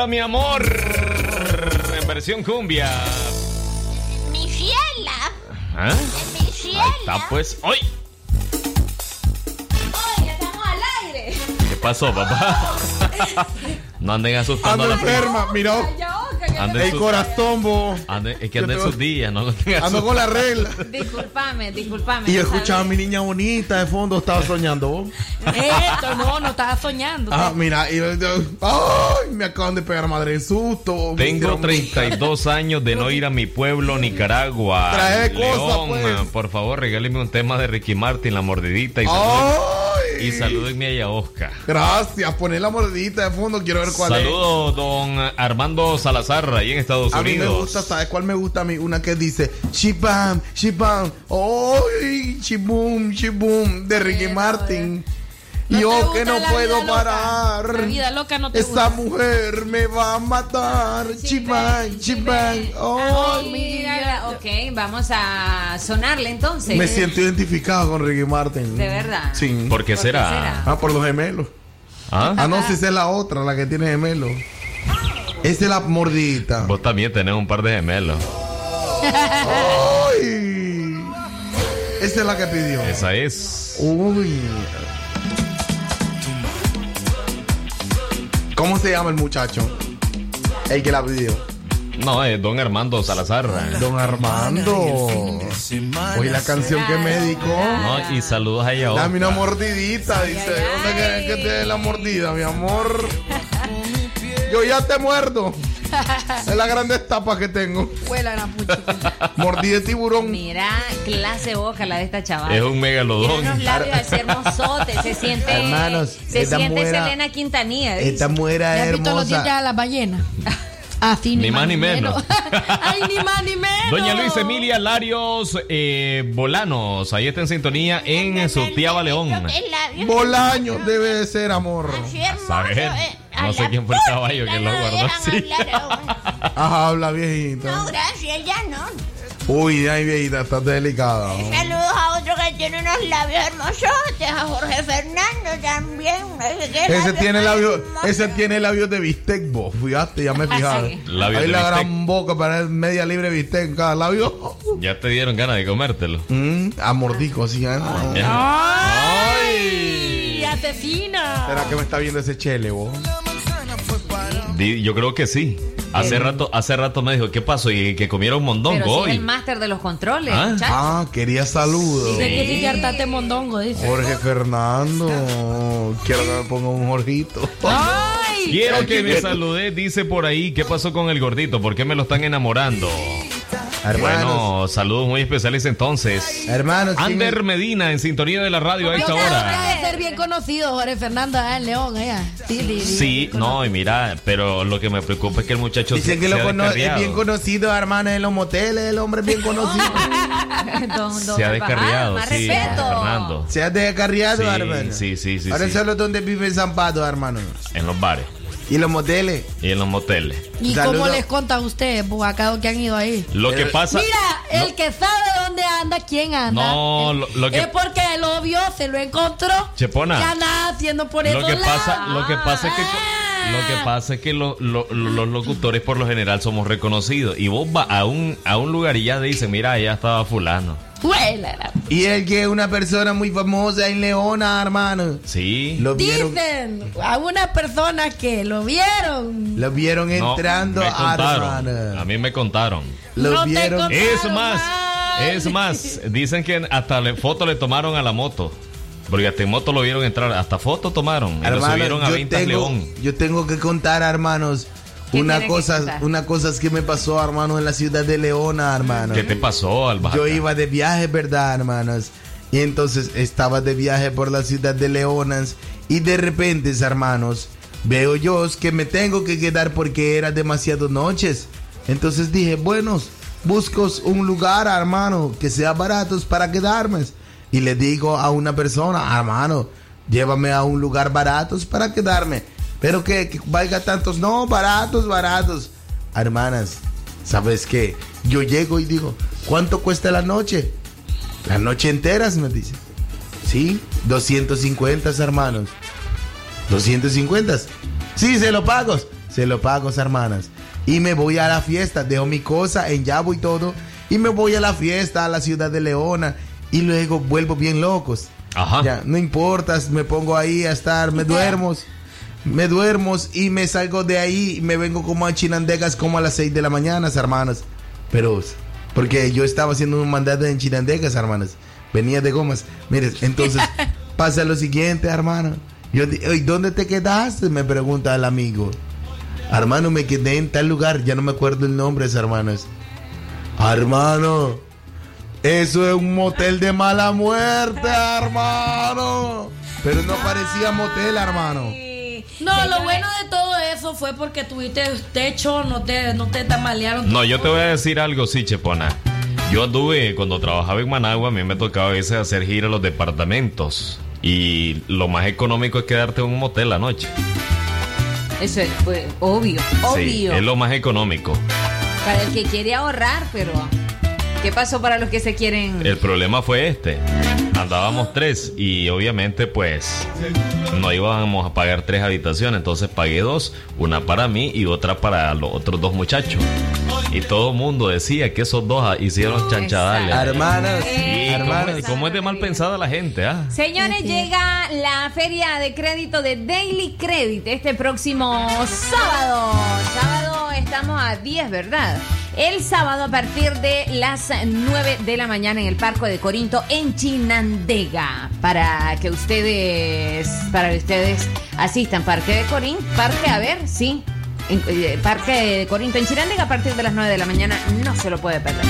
Mi amor. En versión cumbia. Mi ciela. ¿Ah? Mi ciela. Ahí está, pues. ¡Ay! ¡Ay, estamos al aire! ¿Qué pasó, papá? [laughs] No anden asustando Ando a la enferma, mira. Anden El corazón, bo. Anden- es que anden sus días, no lo tengan Ando con la regla. Disculpame, disculpame. Y yo escuchaba a mi niña bonita de fondo, estaba soñando. bo. Esto, no, no estaba soñando. Ah, mira, y ay, me acaban de pegar madre de susto. Tengo hicieron 32 [laughs] años de no ir a mi pueblo, Nicaragua. Trae cosas, León, pues. por favor, regáleme un tema de Ricky Martin, La Mordidita. Y y salúdenme a Oscar. Gracias, poné la mordidita de fondo, quiero ver cuál Saludos, don Armando Salazar, ahí en Estados es. A mí me Unidos. gusta, ¿sabes cuál me gusta a mí? Una que dice Shibam, Shibam, ¡ay! Shibum, Shibum, de Ricky Martin. ¿No te Yo gusta que no puedo loca? parar. La vida loca no te Esa gusta. mujer me va a matar. Shibam, Shibam, ¡ay! Mira, ok, vamos a sonarle entonces. Me siento identificado con Ricky Martin. ¿De verdad? Sí. ¿Por qué será? Ah, por los gemelos. ¿Ah? Ah, no, si esa es la otra, la que tiene gemelos. Esa es la mordidita. Vos también tenés un par de gemelos. ¡Ay! Esa es la que pidió. Esa es. Uy. ¿Cómo se llama el muchacho? El que la pidió. No, es don Armando Salazar. Don Armando. Oye, la canción que me dedicó. No, y saludos a ella. Dame una mordidita, dice. ¿Dónde querés que te dé la mordida, mi amor? Yo ya te muerdo. Es la grande tapa que tengo. Huela la pucha. Mordida de tiburón. Mira, clase boca la de esta chavala. Es un megalodón. Tiene unos labios así hermosotes. Se siente. Hermanos, se siente muera- Selena Quintanilla. dice. Esta mujer ¿Le es visto los dientes hermosa. a la ballena? [laughs] Así, Ni más ni menos. [laughs] Ay, ni más ni menos. Doña Luisa Emilia Larios eh, Bolanos, ahí está en sintonía en Sutiaba León. El labio. Bolaño debe de ser amor. Saber, eh, no sé quién fue el caballo que lo guardó así. [laughs] Ajá, habla viejita. No, gracias, ya no. Uy, ay, viejita, estás delicada. Saludos a otro que tiene unos labios hermosotes, a Jorge Fernando también. Ese, labios tiene labios, hermosos. ese tiene labios de bistec, vos. Fíjate, ya me fijaron. Sí. Labios Hay de la bistec. gran boca para media libre bistec en cada labio. Ya te dieron ganas de comértelo. Mm, a mordico, así, ¿eh? ¡Ay! ¡Asesina! ¿Será que me está viendo ese chele, vos? Yo creo que sí. Hace rato, hace rato me dijo, ¿qué pasó? Y que comieron mondongo Pero si es hoy. el máster de los controles, Ah. Ah, quería saludos. Dice que sí que hartaste mondongo, dice. Jorge Fernando. Quiero que me ponga un Jorgito. ¡Ay! Quiero que me salude, dice por ahí, ¿qué pasó con el gordito? ¿Por qué me lo están enamorando? Bueno, saludos muy especiales entonces. Hermanos, ¿quién Ander Medina en sintonía de la radio a esta hora. ser bien conocido Jorge Fernando allá en León, allá. Sí, sí, sí. No, y mira, pero lo que me preocupa es que el muchacho Dicen que se lo ha es bien conocido, hermano, en los moteles. El hombre es bien conocido. [laughs] Don- don Se ha descarriado, sí, Fernando. Se ha descarriado, Sí, hermano. sí, sí, sí, Ahora sí. solo donde vive Zampato, hermano. En los bares Y los moteles. y en los moteles. ¿Y Saludo. cómo les conta a ustedes, acá que han ido ahí? Lo que pasa... Mira, el que sabe dónde anda, quién anda. No, lo- lo que- Es porque lo vio, se lo encontró. Chepona. Y anda haciendo por eso. Lo que pasa, lo que pasa es que lo que pasa es que lo- lo- lo- los locutores por lo general somos reconocidos y vos vas a un a un lugar y ya te dicen, mira, allá estaba fulano. Y el que es una persona muy famosa en Leona, hermano. Sí. Lo vieron, Dicen a unas personas que lo vieron. lo vieron No, entrando me a hermano. A mí me contaron. Lo No te vieron. contaron, Es más, man. es más, dicen que hasta le, foto le tomaron a la moto. Porque hasta en moto lo vieron entrar, hasta foto tomaron. Y lo Hermano, subieron a yo 20 tengo, León. yo tengo que contar, hermanos, ¿Qué una cosa, una cosa que me pasó, hermano, en la ciudad de Leona, hermano. ¿Qué te pasó, Alba? Yo iba de viaje, ¿verdad, hermanos? Y entonces estaba de viaje por la ciudad de Leonas y de repente, hermanos, veo yo que me tengo que quedar porque era demasiado noches. Entonces dije, bueno, busco un lugar, hermano, que sea baratos para quedarme. Y le digo a una persona, hermano, llévame a un lugar baratos para quedarme. Pero que, que valga tantos, no, baratos, baratos. Hermanas, ¿sabes qué? Yo llego y digo, ¿cuánto cuesta la noche? La noche enteras, me dice. Sí, 250, hermanos. 250. Sí, se lo pago. se lo pago, hermanas. Y me voy a la fiesta, dejo mi cosa en Yabo y todo. Y me voy a la fiesta, a la ciudad de Leona. Y luego vuelvo bien locos. Ajá. Ya, no importa, me pongo ahí a estar, me duermo. Me duermo y me salgo de ahí y me vengo como a Chinandegas como a las 6 de la mañana, hermanas. Pero, porque yo estaba haciendo un mandato en Chinandegas, hermanas. Venía de gomas. Mire, entonces [laughs] pasa lo siguiente, hermano. Yo, "Oye, ¿dónde te quedaste? Me pregunta el amigo. Hermano, me quedé en tal lugar, ya no me acuerdo el nombre, hermanas. Hermano, eso es un motel de mala muerte, hermano. Pero no parecía motel, hermano. No, lo bueno de todo eso fue porque tuviste techo, no te, no te tamalearon. No, yo te voy a decir algo, sí, Chepona. Yo anduve, cuando trabajaba en Managua, a mí me tocaba a veces hacer gira a los departamentos. Y lo más económico es quedarte en un motel la noche. Eso es pues, obvio, Sí, obvio. es lo más económico. Para el que quiere ahorrar, pero ¿qué pasó para los que se quieren? El problema fue este. Andábamos tres y obviamente pues no íbamos a pagar tres habitaciones, entonces pagué dos, una para mí y otra para los otros dos muchachos. Y todo el mundo decía que esos dos hicieron chanchadales. Hermanas, Y hermanas. ¿cómo, cómo es de mal pensada la gente, ah? Señores, llega la feria de crédito de Daily Credit este próximo sábado. Sábado estamos a 10, ¿verdad? El sábado a partir de las 9 de la mañana en el Parque de Corinto en Chinandega. Para que ustedes, para que ustedes asistan. Parque de Corinto, parque, a ver, sí. Eh, Parque de Corinto en Chinandega a partir de las 9 de la mañana. No se lo puede perder.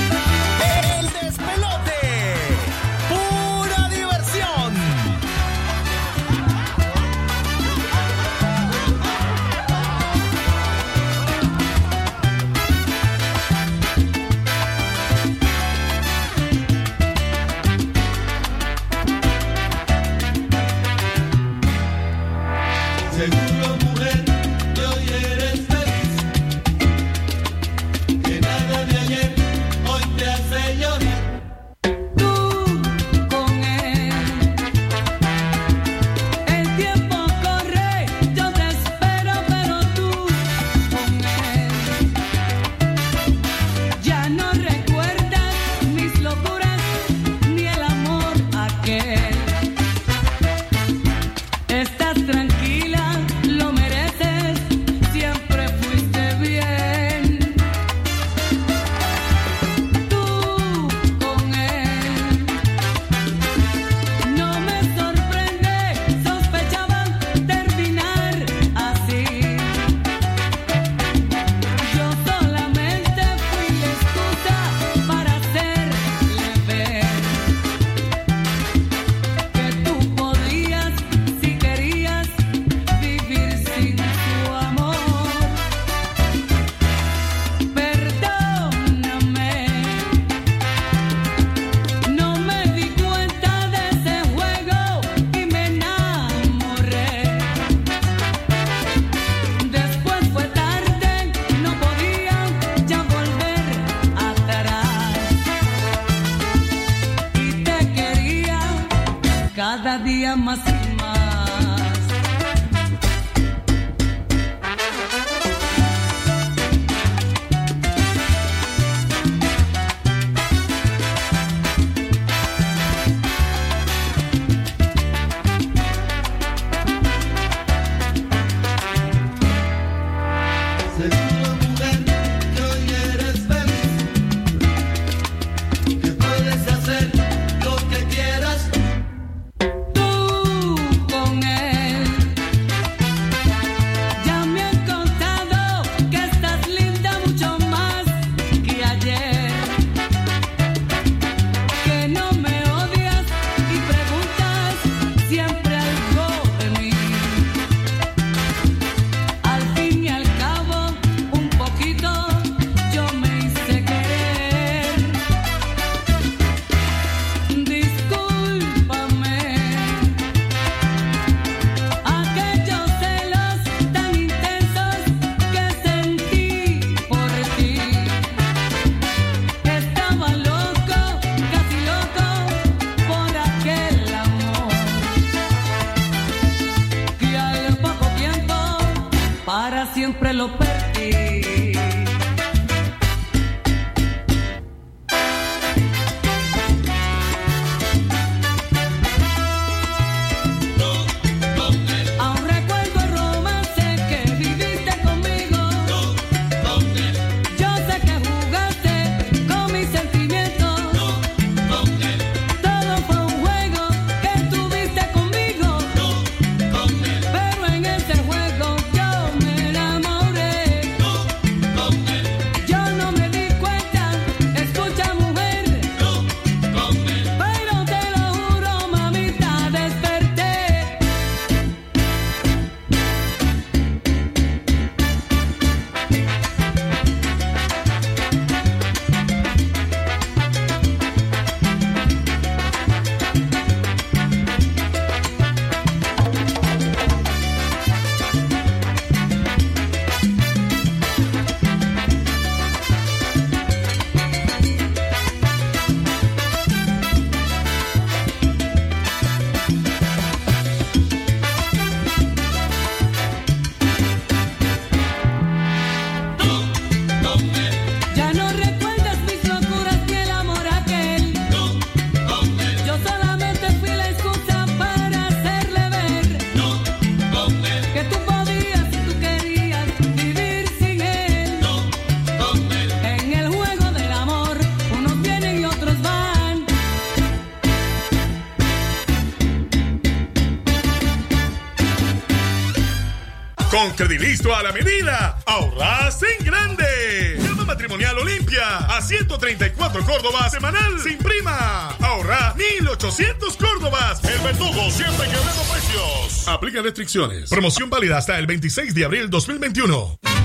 Credilisto a la medida. Ahorras en grande. Llama matrimonial Olimpia a 134 Córdobas semanal sin prima. Ahorra 1800 Córdobas. El verdugo siempre quebrando precios. Aplica restricciones. Promoción válida hasta el 26 de abril 2021.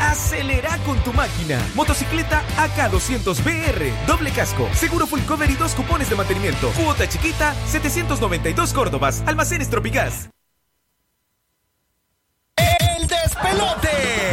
Acelera con tu máquina. Motocicleta AK200BR. Doble casco. Seguro full cover y dos cupones de mantenimiento. Cuota chiquita, 792 Córdobas. Almacenes Tropicás. El despelote.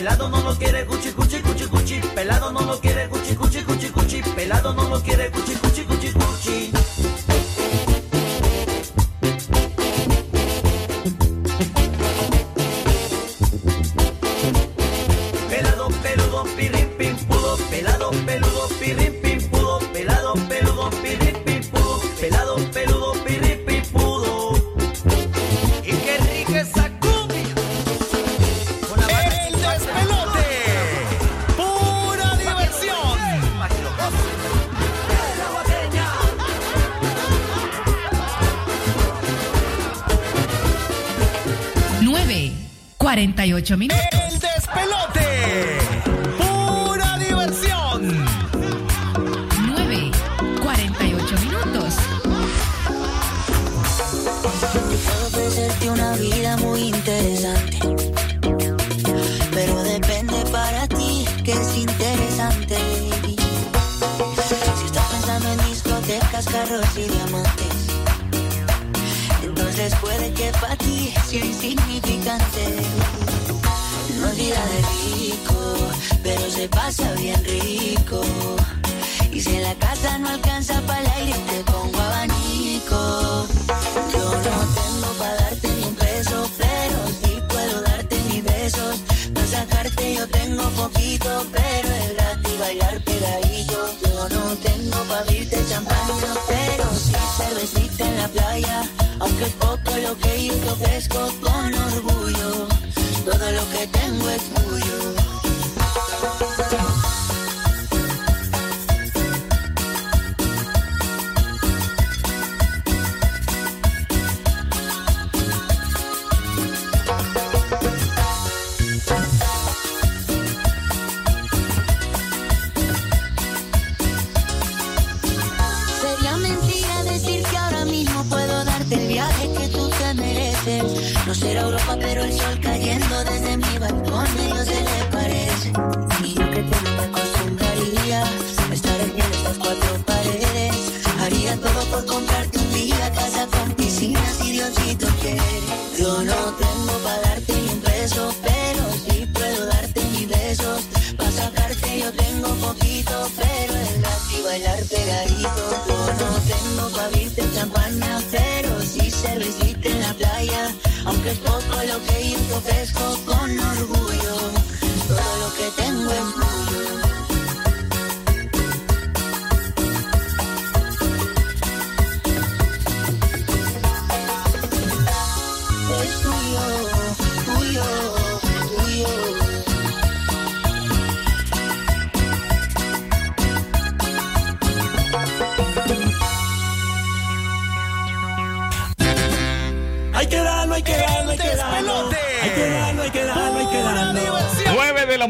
Pelado no lo quiere cuchi cuchi cuchi cuchi, pelado no lo quiere cuchi cuchi cuchi cuchi, pelado no lo quiere cuchi cuchi cuchi 48 minutos.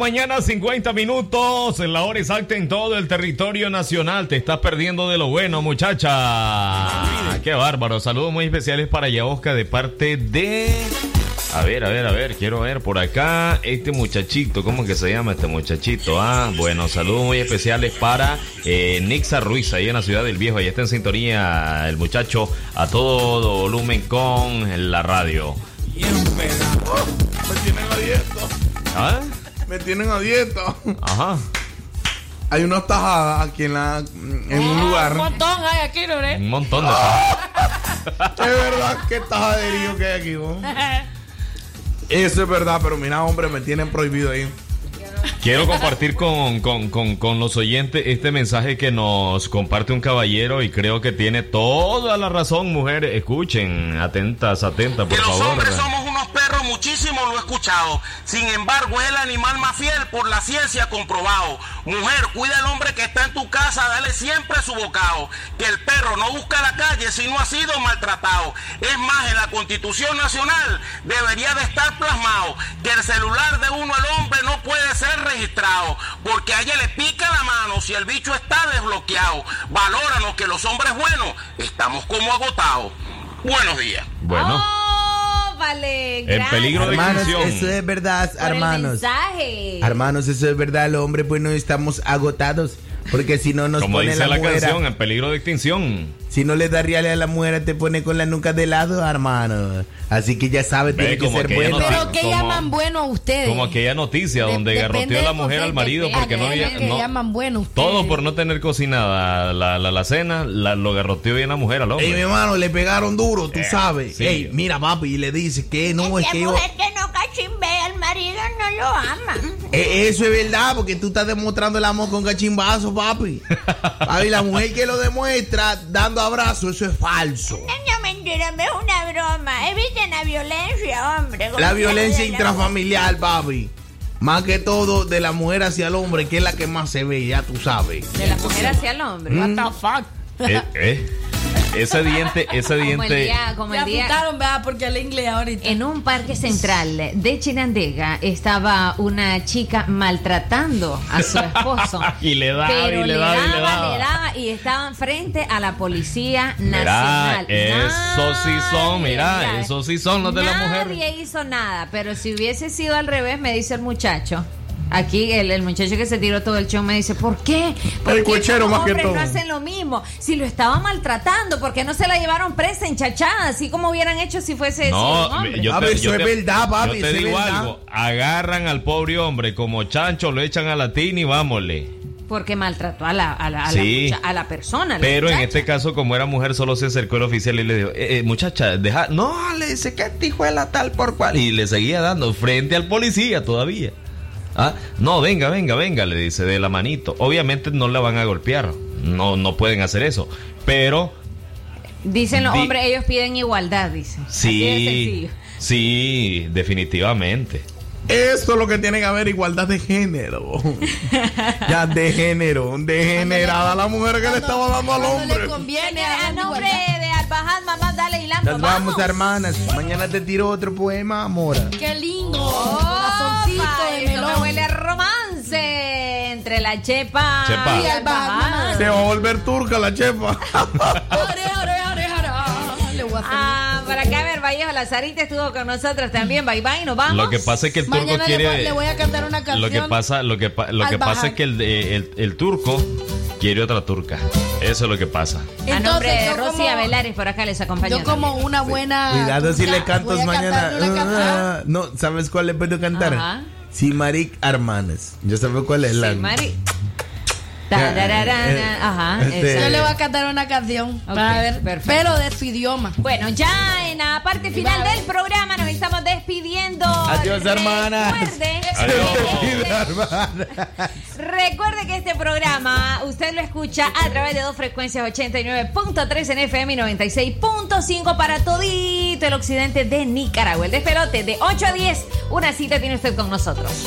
Mañana, 50 minutos. En la hora exacta en todo el territorio nacional. Te estás perdiendo de lo bueno, muchacha. Qué bárbaro. Saludos muy especiales para Yaosca de parte de. A ver, a ver, a ver, quiero ver por acá este muchachito, ¿cómo que se llama este muchachito? Ah, bueno, saludos muy especiales para eh, Nixa Ruiz, ahí en la ciudad del Viejo, ahí está en sintonía el muchacho a todo volumen con la radio. A dieta. ¿Ah? Me tienen a dieta. Ajá. Hay unas tajadas aquí en la en un lugar. Un montón hay aquí, ¿no? Un montón de... [laughs] Es verdad que tajaderío que hay aquí, vos. [laughs] Eso es verdad, pero mira, hombre, me tienen prohibido ahí. Quiero compartir con, con- con- con los oyentes este mensaje que nos comparte un caballero y creo que tiene toda la razón, mujeres. Escuchen, atentas, atentas, por Que los favor. hombres somos lo he escuchado. Sin embargo, es el animal más fiel por la ciencia comprobado. Mujer, cuida al hombre que está en tu casa, dale siempre su bocado. Que el perro no busca la calle si no ha sido maltratado. Es más, en la Constitución Nacional debería de estar plasmado que el celular de uno al hombre no puede ser registrado, porque a ella le pica la mano si el bicho está desbloqueado. Valóranos que los hombres buenos estamos como agotados. Buenos días. Bueno. Vale. En peligro de Hermanos, extinción. eso es verdad, Por el hermanos. mensaje. Hermanos, eso es verdad, el hombre, bueno, estamos agotados. Porque si no nos Como pone dice la, la, mujer. canción, en peligro de extinción. Si no le da reales a la mujer, te pone con la nuca de lado, hermano. Así que ya sabe, Ve, tiene que ser bueno. noti- Pero ¿qué como- llaman bueno a ustedes? Como aquella noticia donde Depende garroteó la mujer al marido porque no había. que no- llaman bueno ustedes. todo por no tener cocinada la, la, la cena, la- lo garroteó bien la mujer al hombre. Ey, mi hermano, le pegaron duro, tú Eh, sabes. sí. Ey, mira, papi, y le dice que no, es La que yo. mujer que no cachimbea al marido no lo ama. Eh, eso es verdad, porque tú estás demostrando el amor con cachimbazo, papi. Papi, la mujer que lo demuestra dando abrazos, eso es falso. No, mentira, me es una broma. Eviten la violencia, hombre. La violencia intrafamiliar, papi. Más que todo de la mujer hacia el hombre, que es la que más se ve, ya tú sabes. De la mujer hacia el hombre. Mm. What the fuck? Eh, eh, Ese diente, ese Como el diente. día, como el día. vea, porque el inglés ahorita. En un parque central de Chinandega estaba una chica maltratando a su esposo. Y le daba, pero y le daba, y le daba. le daba, y estaban frente a la policía Mira, nacional. eso sí son, mira, Nadie, eso sí son los de la mujer. Nadie hizo nada, pero si hubiese sido al revés, me dice el muchacho. Aquí el, el muchacho que se tiró todo el show me dice, ¿por qué? ¿Por El qué cochero los más que hombres todo. no hacen lo mismo? Si lo estaba maltratando, ¿por qué no se la llevaron presa, enchachada? Así como hubieran hecho si fuese No, yo te, eso yo es te- verdad, papi, Yo te eso digo verdad. algo, agarran al pobre hombre como chancho, lo echan a la tina y vámonos. Porque maltrató a la, a la, a la Sí. mucha- a la persona. a la Pero en este caso, como era mujer, solo se acercó el oficial y le dijo, eh, eh, muchacha, deja, no, le dice que este hijo de la tal por cual. Y le seguía dando frente al policía todavía. Ah, no, venga, venga, venga, le dice de la manito. Obviamente no la van a golpear. No, no pueden hacer eso. Pero Dicen los Di- hombres, ellos piden igualdad, dicen. De sí, sencillo. sí, definitivamente. Eso es lo que tiene que haber igualdad de género. [laughs] ya de género, degenerada la mujer que le estaba dando al hombre. le conviene A a Albajad, mamá, dale hilando. Nos vamos, hermanas. Mañana te tiro otro poema, Amora. Qué lindo. Corazoncito de esto me melón. huele a romance entre la chepa, Chepa. y Albajad. Se va a volver turca la chefa. Ore, ore, ore, ore. Le voy a hacer. Ah, para acá, a ver, Vallejo, la Sarita estuvo con nosotros también. Bye bye, nos vamos. Lo que pasa es que el turco Mañana le, voy, quiere. le voy a cantar una canción. Lo que pasa, lo que, lo pasa es que el, el, el turco quiere otra turca. Eso es lo que pasa. a nombre de Rosy como- Abelares, por acá les acompañó. Yo como una buena. Cuidado si le cantas a mañana. Ah, no, ¿sabes cuál le puedo cantar? Ajá. Simarik Armanes. Yo sabes cuál es la. Sí, Mari. Tarararana, Ajá. Este-. Yo le voy a cantar una canción. Ok, para ver, perfecto. pero de su idioma. Bueno, ya en la parte final del programa despidiendo. Adiós, hermanas. Recuerde, recuerde que este programa usted lo escucha a través de dos frecuencias 89.3 en FM y 96.5 para todito el occidente de Nicaragua. El despelote de 8 a 10. Una cita tiene usted con nosotros.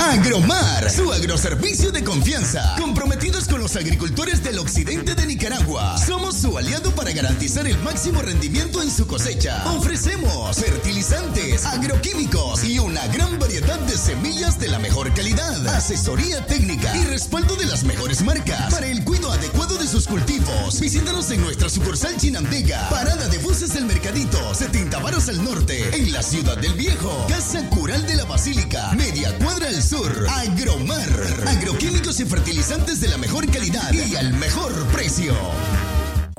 Agromar, su agroservicio de confianza. Comprometidos con los agricultores del occidente de Nicaragua. Somos su aliado para garantizar el máximo rendimiento en su cosecha. Ofrecemos fertilizantes, agroquímicos y una gran variedad de semillas de la mejor calidad. Asesoría técnica y respaldo de las mejores marcas para el cuidado adecuado de sus cultivos. Visítanos en nuestra sucursal Chinandega, parada de buses del Mercadito, 70 varos al norte, en la Ciudad del Viejo. Casa Cural de la Basílica, media cuadra al sur. Agromar, agroquímicos y fertilizantes de la mejor calidad y al mejor precio.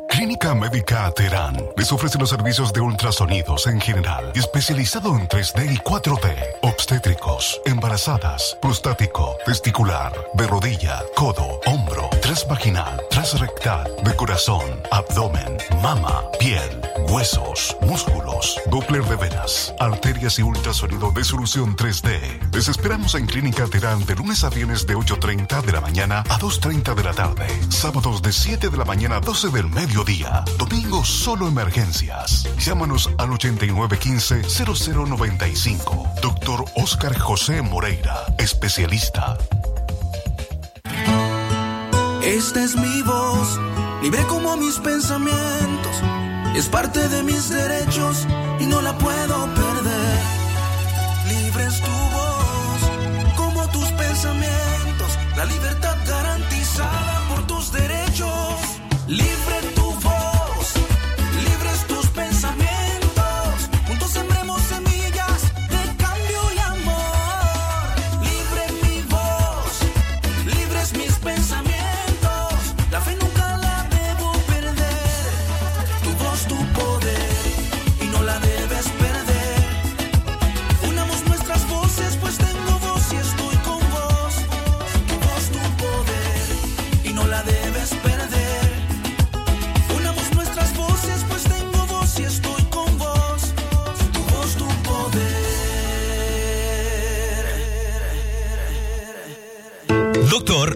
Clínica Médica Terán les ofrece los servicios de ultrasonidos en general, especializado en 3D y 4D, obstétricos, embarazadas, prostático, testicular, de rodilla, codo, hombro, transvaginal, transrectal, de corazón, abdomen, mama, piel, huesos, músculos, Doppler de venas, arterias y ultrasonido de solución 3D. Les esperamos en Clínica Terán de lunes a viernes de 8.30 de la mañana a 2.30 de la tarde, sábados de 7 de la mañana a 12 del mediodía, domingo solo emergencias. Llámanos al 8915-0095. Doctor Oscar José Moreira, especialista. Esta es mi voz, libre como mis pensamientos. Es parte de mis derechos y no la puedo perder. Libre es tu voz, como tus pensamientos. La libertad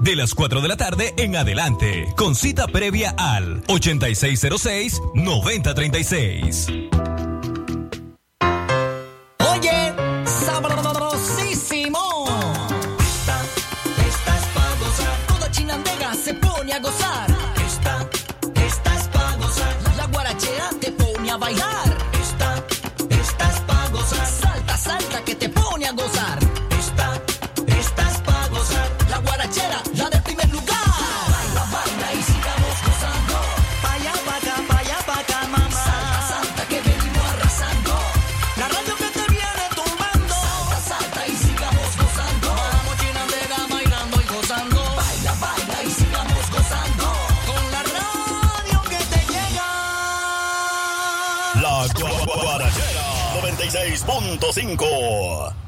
De las 4 de la tarde en adelante. Con cita previa al 8606-9036. 96.5.